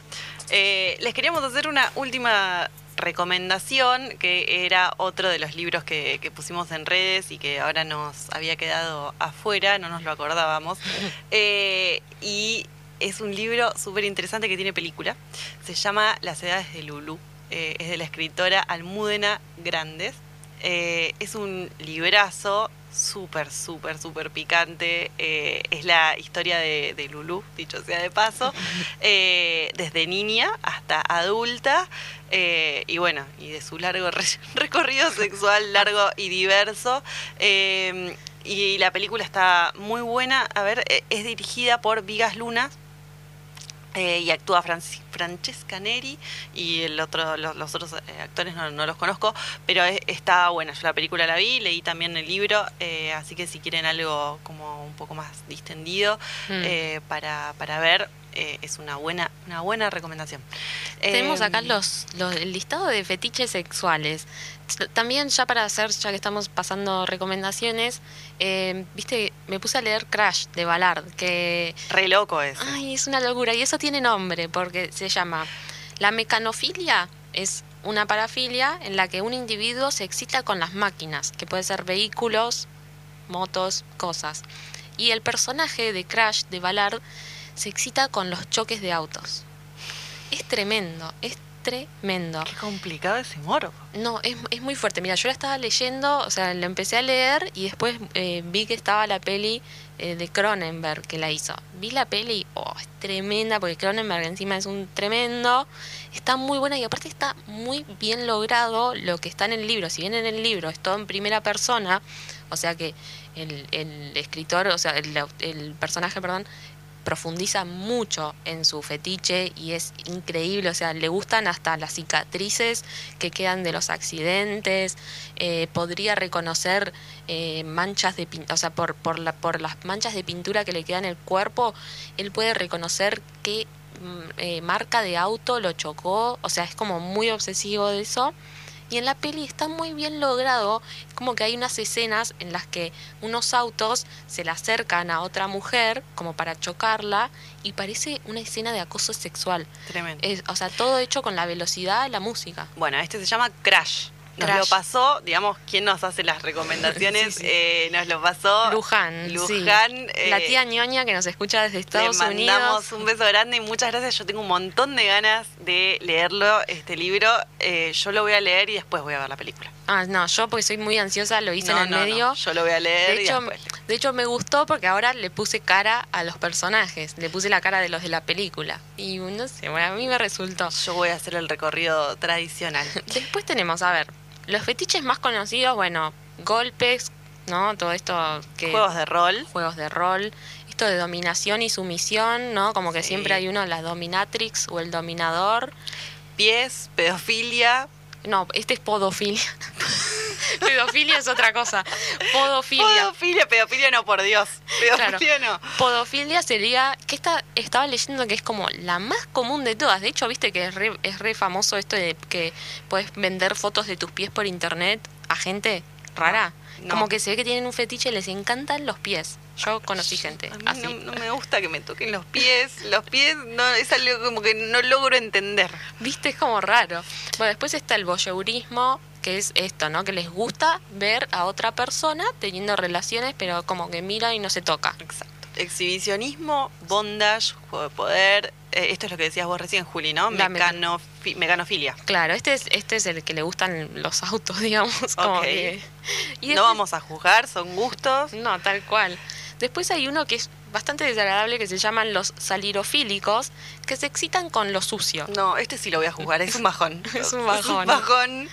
Eh, les queríamos hacer una última recomendación, que era otro de los libros que, que pusimos en redes y que ahora nos había quedado afuera, no nos lo acordábamos. [laughs] Eh, y es un libro súper interesante que tiene película. Se llama Las edades de Lulu. eh, es de la escritora Almudena Grandes. Eh, es un librazo súper, súper, súper picante. Eh, es la historia de, de Lulú, dicho sea de paso, [laughs] eh, desde niña hasta adulta. eh, y bueno, y de su largo [laughs] re- recorrido sexual, largo y diverso. Y la película está muy buena. A ver, es dirigida por Vigas Luna. Eh, y actúa Franci- Francesca Neri y el otro, los, los otros eh, actores no, no los conozco, pero es- está buena. Yo la película la vi, leí también el libro, eh, así que si quieren algo como un poco más distendido Mm. eh, para, para ver, eh, es una buena, una buena recomendación. Tenemos Eh, acá los, los- el listado de fetiches sexuales. También ya para hacer, ya que estamos pasando recomendaciones, eh, viste, me puse a leer Crash de Ballard, que Re loco es. ay, es una locura y eso tiene nombre porque se llama la mecanofilia es una parafilia en la que un individuo se excita con las máquinas, que puede ser vehículos, motos, cosas. Y el personaje de Crash de Ballard se excita con los choques de autos. Es tremendo, es tremendo. Qué complicado ese moro. No, es, es muy fuerte. Mira, yo la estaba leyendo, o sea, la empecé a leer y después eh, vi que estaba la peli eh, de Cronenberg que la hizo. Vi la peli, oh, es tremenda, porque Cronenberg encima es un tremendo. Está muy buena y aparte está muy bien logrado lo que está en el libro. Si bien en el libro es todo en primera persona, o sea que el, el escritor, o sea, el, el personaje, perdón, profundiza mucho en su fetiche y es increíble, o sea, le gustan hasta las cicatrices que quedan de los accidentes, eh, podría reconocer eh, manchas de pintura, o sea, por, por, la, por las manchas de pintura que le quedan en el cuerpo, él puede reconocer qué mm, eh, marca de auto lo chocó, o sea, es como muy obsesivo de eso. Y en la peli está muy bien logrado, como que hay unas escenas en las que unos autos se le acercan a otra mujer como para chocarla y parece una escena de acoso sexual. Tremendo. Es, o sea, todo hecho con la velocidad de la música. Bueno, este se llama Crash. Nos lo pasó, digamos, ¿quién nos hace las recomendaciones? [laughs] Sí, sí. Eh, nos lo pasó Luján, sí. Luján. eh, la tía ñoña que nos escucha desde Estados le mandamos Unidos. un beso grande y muchas gracias. Yo tengo un montón de ganas de leerlo, este libro. Eh, yo lo voy a leer y después voy a ver la película. Ah, no, yo porque soy muy ansiosa lo hice No, en el no, no, medio. Yo lo voy a leer De y hecho, después. de hecho, me gustó porque ahora le puse cara a los personajes, le puse la cara de los de la película. Y no sé, bueno, a mí me resultó. Yo voy a hacer el recorrido tradicional. [laughs] Después tenemos, a ver, los fetiches más conocidos, bueno, golpes, ¿no? Todo esto que... Juegos de rol. juegos de rol, esto de dominación y sumisión, ¿no? Como que Sí. siempre hay uno, la dominatrix o el dominador. Pies, pedofilia. No, este es podofilia. [laughs] [laughs] Pedofilia es otra cosa. Podofilia. Podofilia, pedofilia no, por Dios. Pedofilia no. Podofilia sería, que esta, estaba leyendo que es como la más común de todas. De hecho, viste que es re, es re famoso esto de que puedes vender fotos de tus pies por internet a gente rara. No. Como que se ve que tienen un fetiche y les encantan los pies. Yo conocí gente A mí así. no, no me gusta que me toquen los pies. Los pies no, es algo como que no logro entender. Viste, es como raro. Bueno, después está el voyeurismo, que es esto, ¿no? Que les gusta ver a otra persona teniendo relaciones, pero como que mira y no se toca. Exacto. Exhibicionismo, bondage, juego de poder. eh, esto es lo que decías vos recién, Juli, ¿no? Mecanofilia. Claro, este es, este es el que le gustan los autos, [laughs] digamos. Como Ok. que- y No después- vamos a juzgar, son gustos. No, tal cual. Después hay uno que es bastante desagradable que se llaman los salirofílicos, que se excitan con lo sucio. No, este sí lo voy a juzgar, es un bajón. Es [laughs] un Es un bajón. bajón.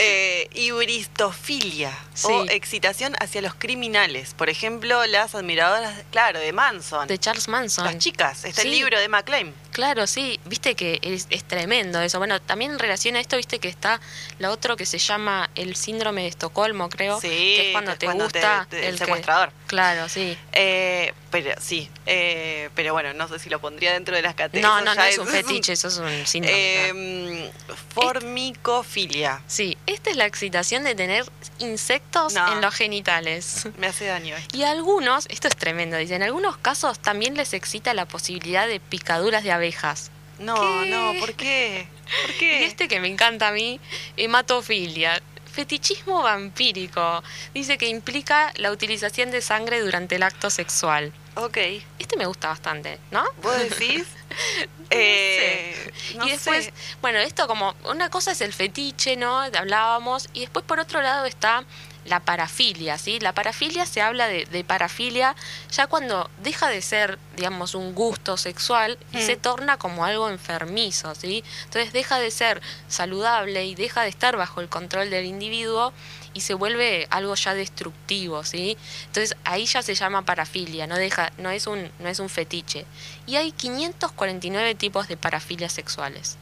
Eh, ibristofilia Sí. o excitación hacia los criminales. Por ejemplo, las admiradoras, claro, de Manson. De Charles Manson. las chicas. Está el Sí. libro de McLean. Claro, sí, viste que es, es tremendo eso. Bueno, también en relación a esto, viste que está la otro que se llama el síndrome de Estocolmo, creo. Sí, que es cuando que es te cuando gusta te- te- el secuestrador. Claro, sí. Eh, pero sí, eh, pero bueno, no sé si lo pondría dentro de las categorías. No, no, no es un fetiche, eso es un claro. Eh, formicofilia. Sí, esta es la excitación de tener insectos No. en los genitales. [laughs] Me hace daño esto. Y algunos, esto es tremendo, dice, en algunos casos también les excita la posibilidad de picaduras de abejas. No, ¿Qué? no, ¿por qué? ¿Por qué? [laughs] Y este que me encanta a mí, hematofilia. Fetichismo vampírico. Dice que implica la utilización de sangre durante el acto sexual. Ok. Este me gusta bastante, ¿no? ¿Vos decís? [laughs] Eh, no y después, sé. bueno, esto como una cosa es el fetiche, ¿no? Hablábamos, y después por otro lado está la parafilia, ¿sí? La parafilia se habla de, de parafilia ya cuando deja de ser, digamos, un gusto sexual y Mm. se torna como algo enfermizo, ¿sí? Entonces deja de ser saludable y deja de estar bajo el control del individuo y se vuelve algo ya destructivo, ¿sí? Entonces ahí ya se llama parafilia, no deja, no es un, no es un fetiche. Y hay 549 tipos de parafilias sexuales.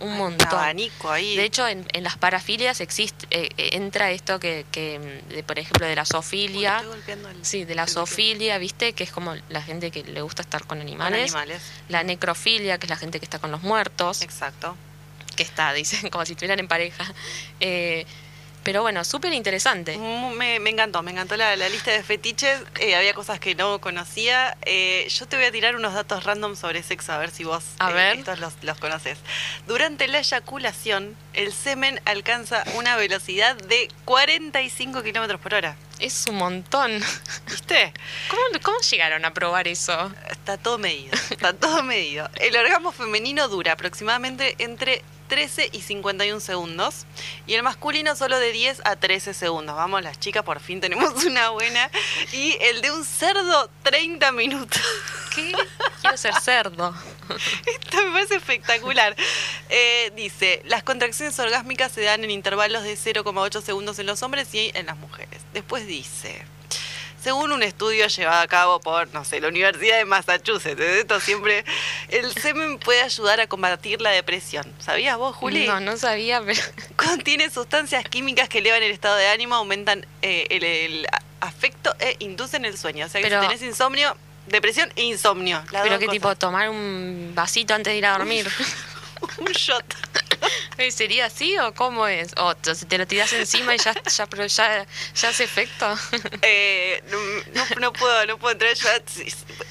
Un Hay montón. abanico ahí. De hecho, en, en las parafilias existe, eh, eh, entra esto que, que, mm, de, por ejemplo, de la Uy, zoofilia. estoy golpeando el- Sí, de la zoofilia, ¿viste? Que es como la gente que le gusta estar con Con animales. animales. La necrofilia, que es la gente que está con los muertos. Exacto. Que está, [laughs] dicen, como si estuvieran en pareja. Eh, pero bueno, súper interesante. Me, me encantó, me encantó la, la lista de fetiches. Eh, había cosas que no conocía. Eh, yo te voy a tirar unos datos random sobre sexo, a ver si vos A eh, ver. estos los, los conoces. Durante la eyaculación, el semen alcanza una velocidad de 45 kilómetros por hora. Es un montón. ¿Viste? ¿Cómo, ¿Cómo llegaron a probar eso? Está todo medido, está todo medido. El orgasmo femenino dura aproximadamente entre 13 y 51 segundos y el masculino solo de 10 a 13 segundos. Vamos, las chicas, por fin tenemos [laughs] una buena. Y el de un cerdo, 30 minutos. ¿Qué? Quiero ser cerdo. [laughs] Esto me parece espectacular. Eh, dice, las contracciones orgásmicas se dan en intervalos de 0,8 segundos en los hombres y en las mujeres. Después dice, según un estudio llevado a cabo por, no sé, la Universidad de Massachusetts, esto siempre, el semen puede ayudar a combatir la depresión. ¿Sabías vos, Juli? No, no sabía, pero... [laughs] Contiene sustancias químicas que elevan el estado de ánimo, aumentan eh, el, el afecto e inducen el sueño. O sea que Pero- si tenés insomnio, depresión e insomnio. Pero qué cosas. tipo, tomar un vasito antes de ir a dormir. [laughs] un shot. [laughs] ¿Sería así o cómo es? O te te lo tiras encima y ya, ya, pero ya, ya hace efecto. [laughs] Eh, no, no- no puedo, no puedo entrar ya.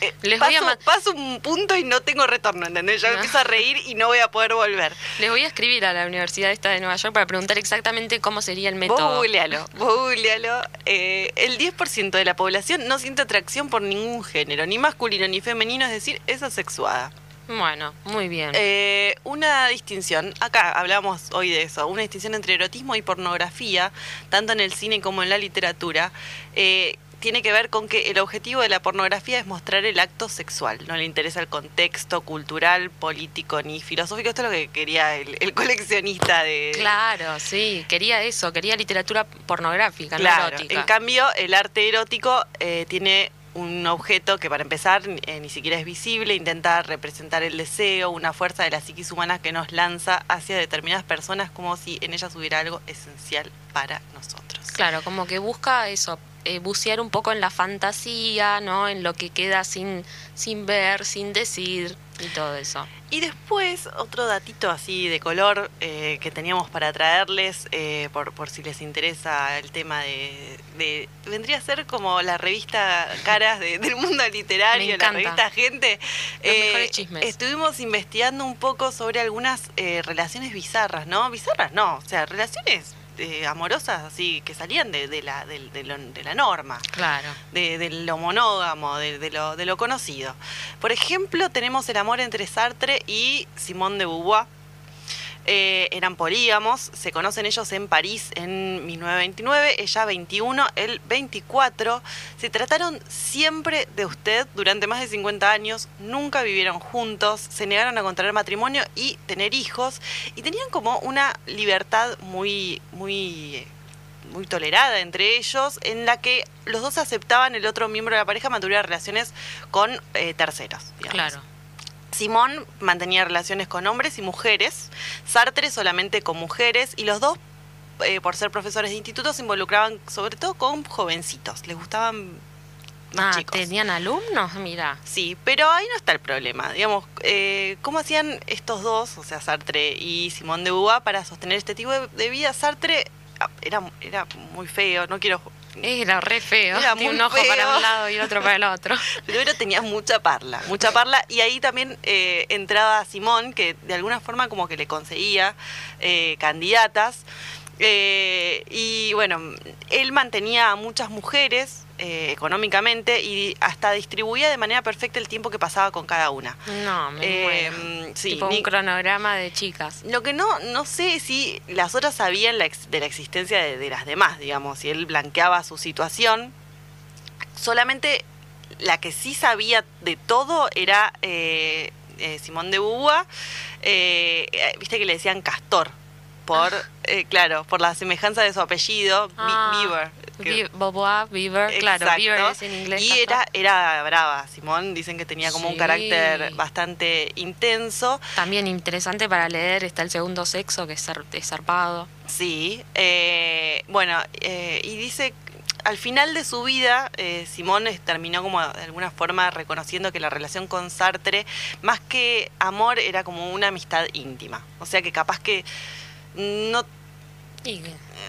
eh, Les paso, voy a paso un punto y no tengo retorno, ¿entendés? Ya me empiezo a reír y no voy a poder volver. Les voy a escribir a la Universidad esta de Nueva York para preguntar exactamente cómo sería el Vos método. googlealo, vos googlealo. Eh, el 10% de la población no siente atracción por ningún género, ni masculino ni femenino, es decir, es asexuada. Bueno, muy bien. Eh, una distinción, acá hablamos hoy de eso, una distinción entre erotismo y pornografía, tanto en el cine como en la literatura, eh, tiene que ver con que el objetivo de la pornografía es mostrar el acto sexual, no le interesa el contexto cultural, político ni filosófico, esto es lo que quería el, el coleccionista de... Claro, sí, quería eso, quería literatura pornográfica, no erótica. en cambio el arte erótico eh, tiene un objeto que para empezar ni- eh, ni siquiera es visible, intenta representar el deseo, una fuerza de la psiquis humana que nos lanza hacia determinadas personas como si en ellas hubiera algo esencial para nosotros. Claro, como que busca eso, eh, bucear un poco en la fantasía, ¿no? En lo que queda sin, sin ver, sin decir y todo eso. Y después, otro datito así de color eh, que teníamos para traerles, eh, por, por si les interesa el tema de, de- Vendría a ser como la revista Caras de- del mundo literario, la revista Gente. Los mejores chismes. Estuvimos investigando un poco sobre algunas eh, relaciones bizarras, ¿no? Bizarras no, o sea, relaciones eh, amorosas así que salían de, de la, del- de lo- de la norma Claro. de, de lo monógamo, de, de lo, de lo conocido. Por ejemplo, tenemos el amor entre Sartre y Simone de Beauvoir. Eh, eran polígamos, se conocen ellos en París en 1929, ella 21, él 24. Se trataron siempre de usted durante más de 50 años, nunca vivieron juntos, se negaron a contraer matrimonio y tener hijos, y tenían como una libertad muy, muy muy tolerada entre ellos, en la que los dos aceptaban el otro miembro de la pareja mantuviera relaciones con eh, terceros. digamos. Claro. Simón mantenía relaciones con hombres y mujeres, Sartre solamente con mujeres, y los dos, eh, por ser profesores de instituto, se involucraban sobre todo con jovencitos, les gustaban más Ah, chicos. ¿tenían alumnos? Mira. Sí, pero ahí no está el problema. Digamos, eh, ¿cómo hacían estos dos, o sea, Sartre y Simón de Beauvoir, para sostener este tipo de, de vida? Sartre ah, era, era muy feo, no quiero... Era re feo. Era Tiene muy un ojo feo. para un lado y el otro para el otro. [laughs] Primero tenía mucha parla, mucha parla, y ahí también eh, entraba Simón, que de alguna forma como que le conseguía eh, candidatas. Eh, y bueno, él mantenía a muchas mujeres eh, económicamente y hasta distribuía de manera perfecta el tiempo que pasaba con cada una. No, me Eh, muero. sí, tipo ni- un cronograma de chicas. Lo que no, no sé si las otras sabían la ex- de la existencia de, de las demás, digamos, si él blanqueaba su situación. Solamente la que sí sabía de todo era eh, Simón de eh, viste que le decían Castor, por, eh, claro, por la semejanza de su apellido, Ah, Beaver. que- Beaver, claro. Beaver es en inglés. Y era, era brava, Simón, dicen que tenía como un carácter bastante intenso. También interesante para leer está el segundo sexo, que es, zar- es zarpado. Sí, eh, bueno, eh, y dice, al final de su vida, eh, Simón terminó como de alguna forma reconociendo que la relación con Sartre, más que amor, era como una amistad íntima. O sea que capaz que no... Y,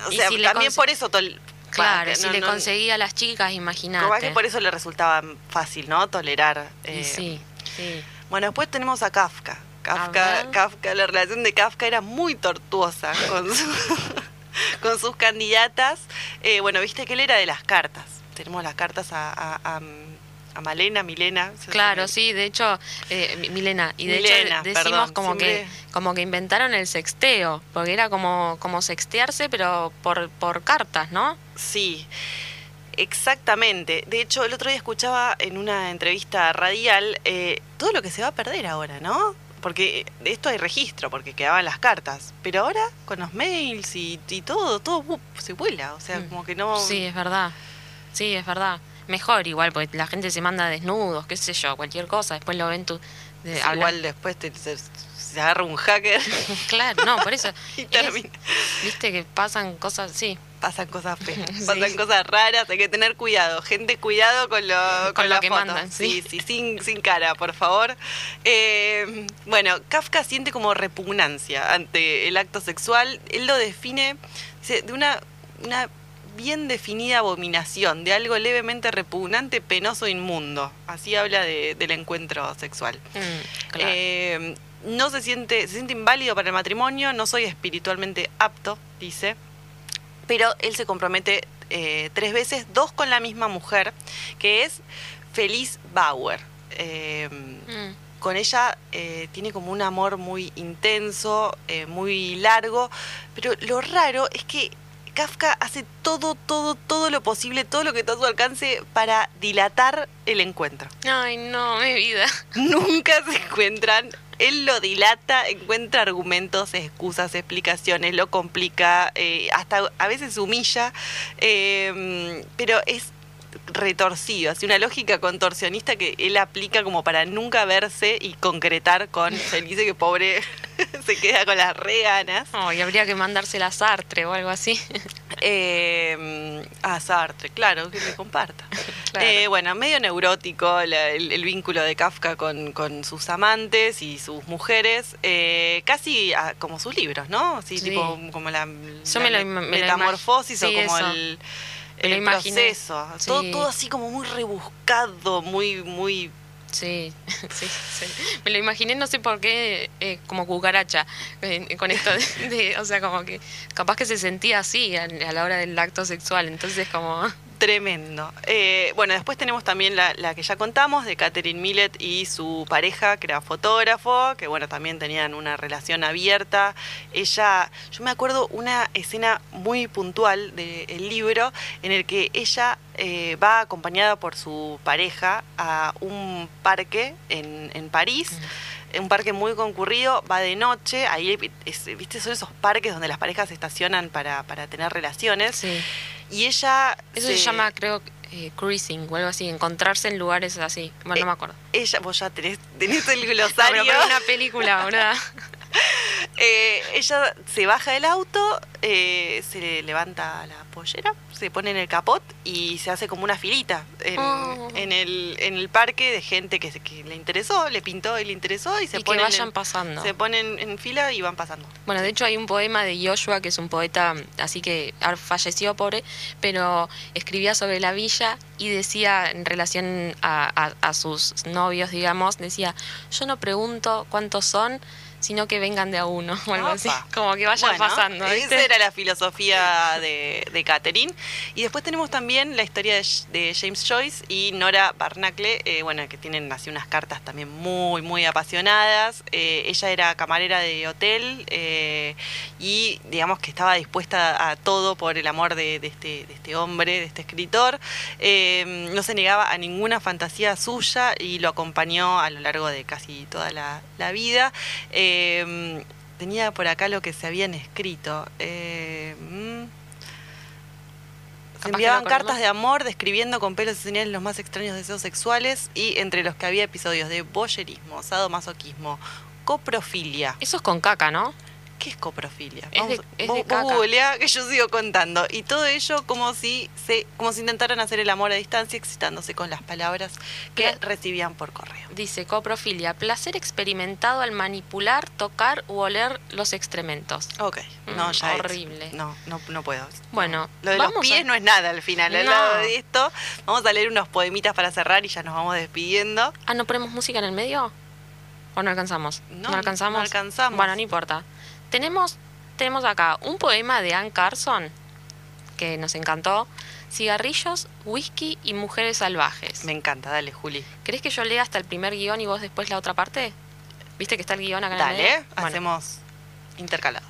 O sea, si también por eso... tol- Claro, que si no- le no- conseguía a las chicas, imagínate. que por eso le resultaba fácil, ¿no? Tolerar. Eh, sí, sí. Bueno, después tenemos a Kafka. Kafka. Kafka, la relación de Kafka era muy tortuosa con, su- [laughs] con sus candidatas. Eh, bueno, viste que él era de las cartas. Tenemos las cartas a, a, a- a Malena, Milena. Claro, sí, de hecho, eh, Mi- Milena, y de Milena, hecho decimos perdón, como que como que inventaron el sexteo, porque era como como sextearse pero por por cartas, ¿no? Sí, exactamente. De hecho, el otro día escuchaba en una entrevista radial eh, todo lo que se va a perder ahora, ¿no? Porque de esto hay registro, porque quedaban las cartas. Pero ahora, con los mails y, y todo, todo se vuela. O sea, Mm. como que no... Sí, es verdad. Sí, es verdad. Mejor igual, porque la gente se manda desnudos, qué sé yo, cualquier cosa, después lo ven tú de, Sí, igual después te- se, se agarra un hacker [laughs] Claro, no, por eso. [laughs] y es- termina. Viste que pasan cosas, sí. Pasan cosas [laughs] feas, Sí. pasan cosas raras, hay que tener cuidado. Gente, cuidado con lo, Con lo que fotos. mandan, sí. sí, sin, sin cara, por favor. Eh, bueno, Kafka siente como repugnancia ante el acto sexual. Él lo define dice, de una, una bien definida abominación, de algo levemente repugnante, penoso, inmundo. Así habla de- del encuentro sexual. Mm, claro. Eh, no se siente, se siente inválido para el matrimonio, no soy espiritualmente apto, dice. Pero él se compromete eh, tres veces, dos con la misma mujer, que es Feliz Bauer. Eh, Mm. con ella eh, tiene como un amor muy intenso, muy largo, pero lo raro es que Kafka hace todo, todo, todo lo posible, todo lo que está a su alcance para dilatar el encuentro Ay, no, mi vida. [laughs] nunca se encuentran. Él lo dilata, encuentra argumentos, excusas, explicaciones, lo complica, eh, hasta a veces humilla, eh, pero es retorcido, así una lógica contorsionista que él aplica como para nunca verse y concretar con Felice que pobre [laughs] se queda con las reganas. Ay, habría que mandársela a Sartre o algo así. [laughs] Eh, a Sartre, claro, que me comparta. Claro. Eh, bueno, medio neurótico la- el, el vínculo de Kafka con, con sus amantes y sus mujeres, eh, casi como sus libros, ¿no? Así, Sí. tipo como la, Yo la me lo me- im- me lo metamorfosis o como eso. el, Lo el proceso. Todo, todo así como muy rebuscado, muy, muy... Sí, [laughs] sí, sí. Me lo imaginé, no sé por qué, eh, como cucaracha, eh, con esto de, de- o sea, como que capaz que se sentía así a, a la hora del acto sexual, entonces como... Tremendo. Eh, bueno, después tenemos también la, la que ya contamos de Catherine Millet y su pareja, que era fotógrafo, que bueno, también tenían una relación abierta. Ella, yo me acuerdo una escena muy puntual del libro en el que ella eh, va acompañada por su pareja a un parque en, en París. Un parque muy concurrido, va de noche, ahí es- viste, son esos parques donde las parejas se estacionan para, para tener relaciones. Sí. Y ella. Eso se llama, creo, eh, cruising o algo así, encontrarse en lugares así. Bueno, Eh, no me acuerdo. Ella, vos ya tenés, tenés el No, glosario. pero fue una película, ¿verdad? [laughs] [laughs] Eh, ella se baja del auto, eh, se le levanta la pollera, se pone en el capot y se hace como una filita en, Oh. en el, en el parque de gente que, le interesó, le pintó y le interesó y se y que vayan en, pasando. se ponen en fila y van pasando. Bueno, de hecho hay un poema de Joshua, que es un poeta, así que ah, falleció pobre, pero escribía sobre la villa y decía en relación a, a- a sus novios, digamos, decía, yo no pregunto cuántos son, sino que vengan de a uno [laughs] o algo así. Como que vayan Bueno, pasando. ¿viste? Esa era la filosofía de, de Catherine. Y después tenemos también la historia de, de James Joyce y Nora Barnacle, eh, bueno, que tienen así unas cartas también muy, muy apasionadas. Eh, ella era camarera de hotel eh, y digamos que estaba dispuesta a todo por el amor de, de este, de este hombre, de este escritor. No se negaba a ninguna fantasía suya y lo acompañó a lo largo de casi toda la, la vida. Eh, tenía por acá lo que se habían escrito. Eh, mm. Se enviaban cartas de amor describiendo con pelos y señales los más extraños deseos sexuales y entre los que había episodios de boyerismo, sadomasoquismo, coprofilia. Eso es con caca, ¿no? ¿Qué es coprofilia? Es de- es vos- de vos caca. googleá, que yo sigo contando. Y todo ello como si se, como si intentaran hacer el amor a distancia, excitándose con las palabras que Pla- recibían por correo. Dice coprofilia, placer experimentado al manipular, tocar u oler los excrementos. Ok, no, Mm, ya es- horrible. no, no, no puedo. Bueno, Lo de los pies a- no es nada al final. Al No. lado de esto, vamos a leer unos poemitas para cerrar y ya nos vamos despidiendo. Ah, ¿no ponemos música en el medio? ¿O no alcanzamos? No, alcanzamos? no alcanzamos. Bueno, no importa. Tenemos, tenemos acá un poema de Anne Carson, que nos encantó. Cigarrillos, whisky y mujeres salvajes. Me encanta, dale, Juli. ¿Querés que yo lea hasta el primer guion y vos después la otra parte? ¿Viste que está el guion acá en el Dale, medio? Bueno. hacemos intercalado.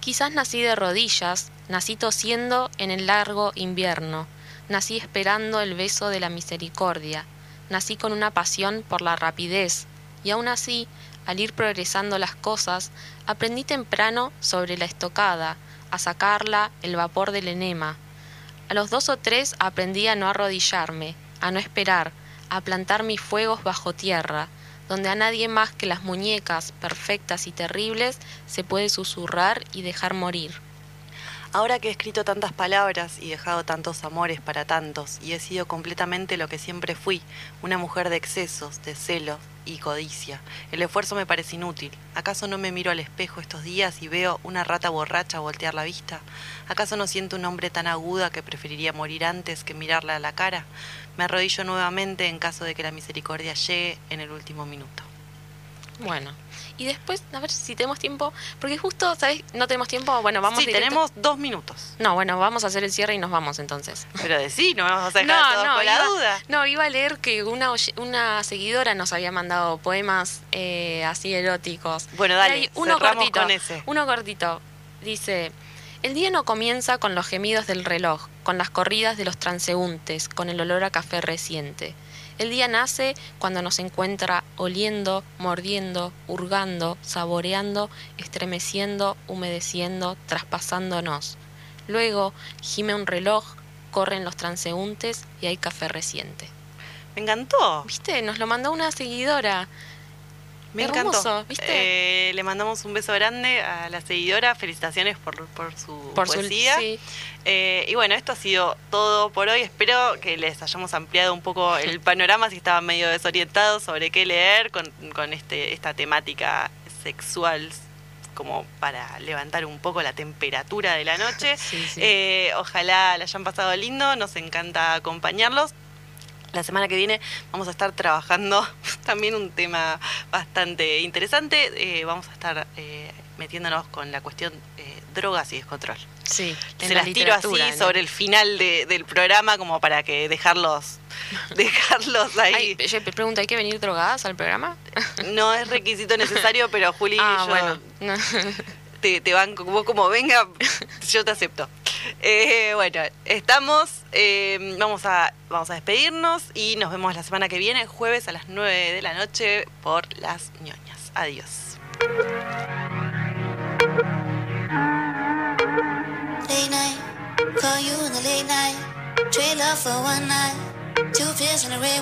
Quizás nací de rodillas, nací tosiendo en el largo invierno, nací esperando el beso de la misericordia, nací con una pasión por la rapidez, y aún así, al ir progresando las cosas, aprendí temprano sobre la estocada, a sacarla el vapor del enema. A los dos o tres aprendí a no arrodillarme, a no esperar, a plantar mis fuegos bajo tierra, donde a nadie más que las muñecas perfectas y terribles se puede susurrar y dejar morir. Ahora que he escrito tantas palabras y dejado tantos amores para tantos, y he sido completamente lo que siempre fui, una mujer de excesos, de celos y codicia, el esfuerzo me parece inútil. ¿Acaso no me miro al espejo estos días y veo una rata borracha voltear la vista? ¿Acaso no siento un hombre tan aguda que preferiría morir antes que mirarle a la cara? Me arrodillo nuevamente en caso de que la misericordia llegue en el último minuto. Bueno, y después, a ver si tenemos tiempo, porque justo, ¿sabes? No tenemos tiempo, bueno, vamos sí, directo- tenemos dos minutos. No, bueno, vamos a hacer el cierre y nos vamos entonces. Pero de sí, no vamos a dejar a todos con la iba, duda. no, iba a leer que una, una seguidora nos había mandado poemas eh, así eróticos. Bueno, dale, hay uno cortito, con ese. Uno cortito. Dice, el día no comienza con los gemidos del reloj, con las corridas de los transeúntes, con el olor a café reciente. El día nace cuando nos encuentra oliendo, mordiendo, hurgando, saboreando, estremeciendo, humedeciendo, traspasándonos. Luego gime un reloj, corren los transeúntes y hay café reciente. Me encantó. ¿Viste? Nos lo mandó una seguidora. Me Hermoso, encantó. ¿viste? Eh, le mandamos un beso grande a la seguidora. Felicitaciones por, por su Por su poesía. sí. Eh, y bueno, esto ha sido todo por hoy. Espero que les hayamos ampliado un poco el [laughs] panorama si estaban medio desorientados sobre qué leer con, con este, esta temática sexual como para levantar un poco la temperatura de la noche. [laughs] Sí, sí. Eh, ojalá la hayan pasado lindo, nos encanta acompañarlos. La semana que viene vamos a estar trabajando [laughs] también un tema bastante interesante. Eh, vamos a estar eh, metiéndonos con la cuestión eh, drogas y descontrol. Sí, Se la las tiro así sobre el final de- del programa como para que dejarlos, [laughs] dejarlos ahí. Ay, yo pregunto, ¿hay que venir drogadas al programa? No es requisito necesario, [laughs] pero Juli, ah, yo bueno. Te, te banco, vos como venga, yo te acepto. Eh, bueno, estamos, eh, vamos, a, vamos a despedirnos y nos vemos la semana que viene, jueves a las 9 de la noche por Las ñoñas. Adiós. Late night, call you in the late night. Trade love for one night. Two pills in a red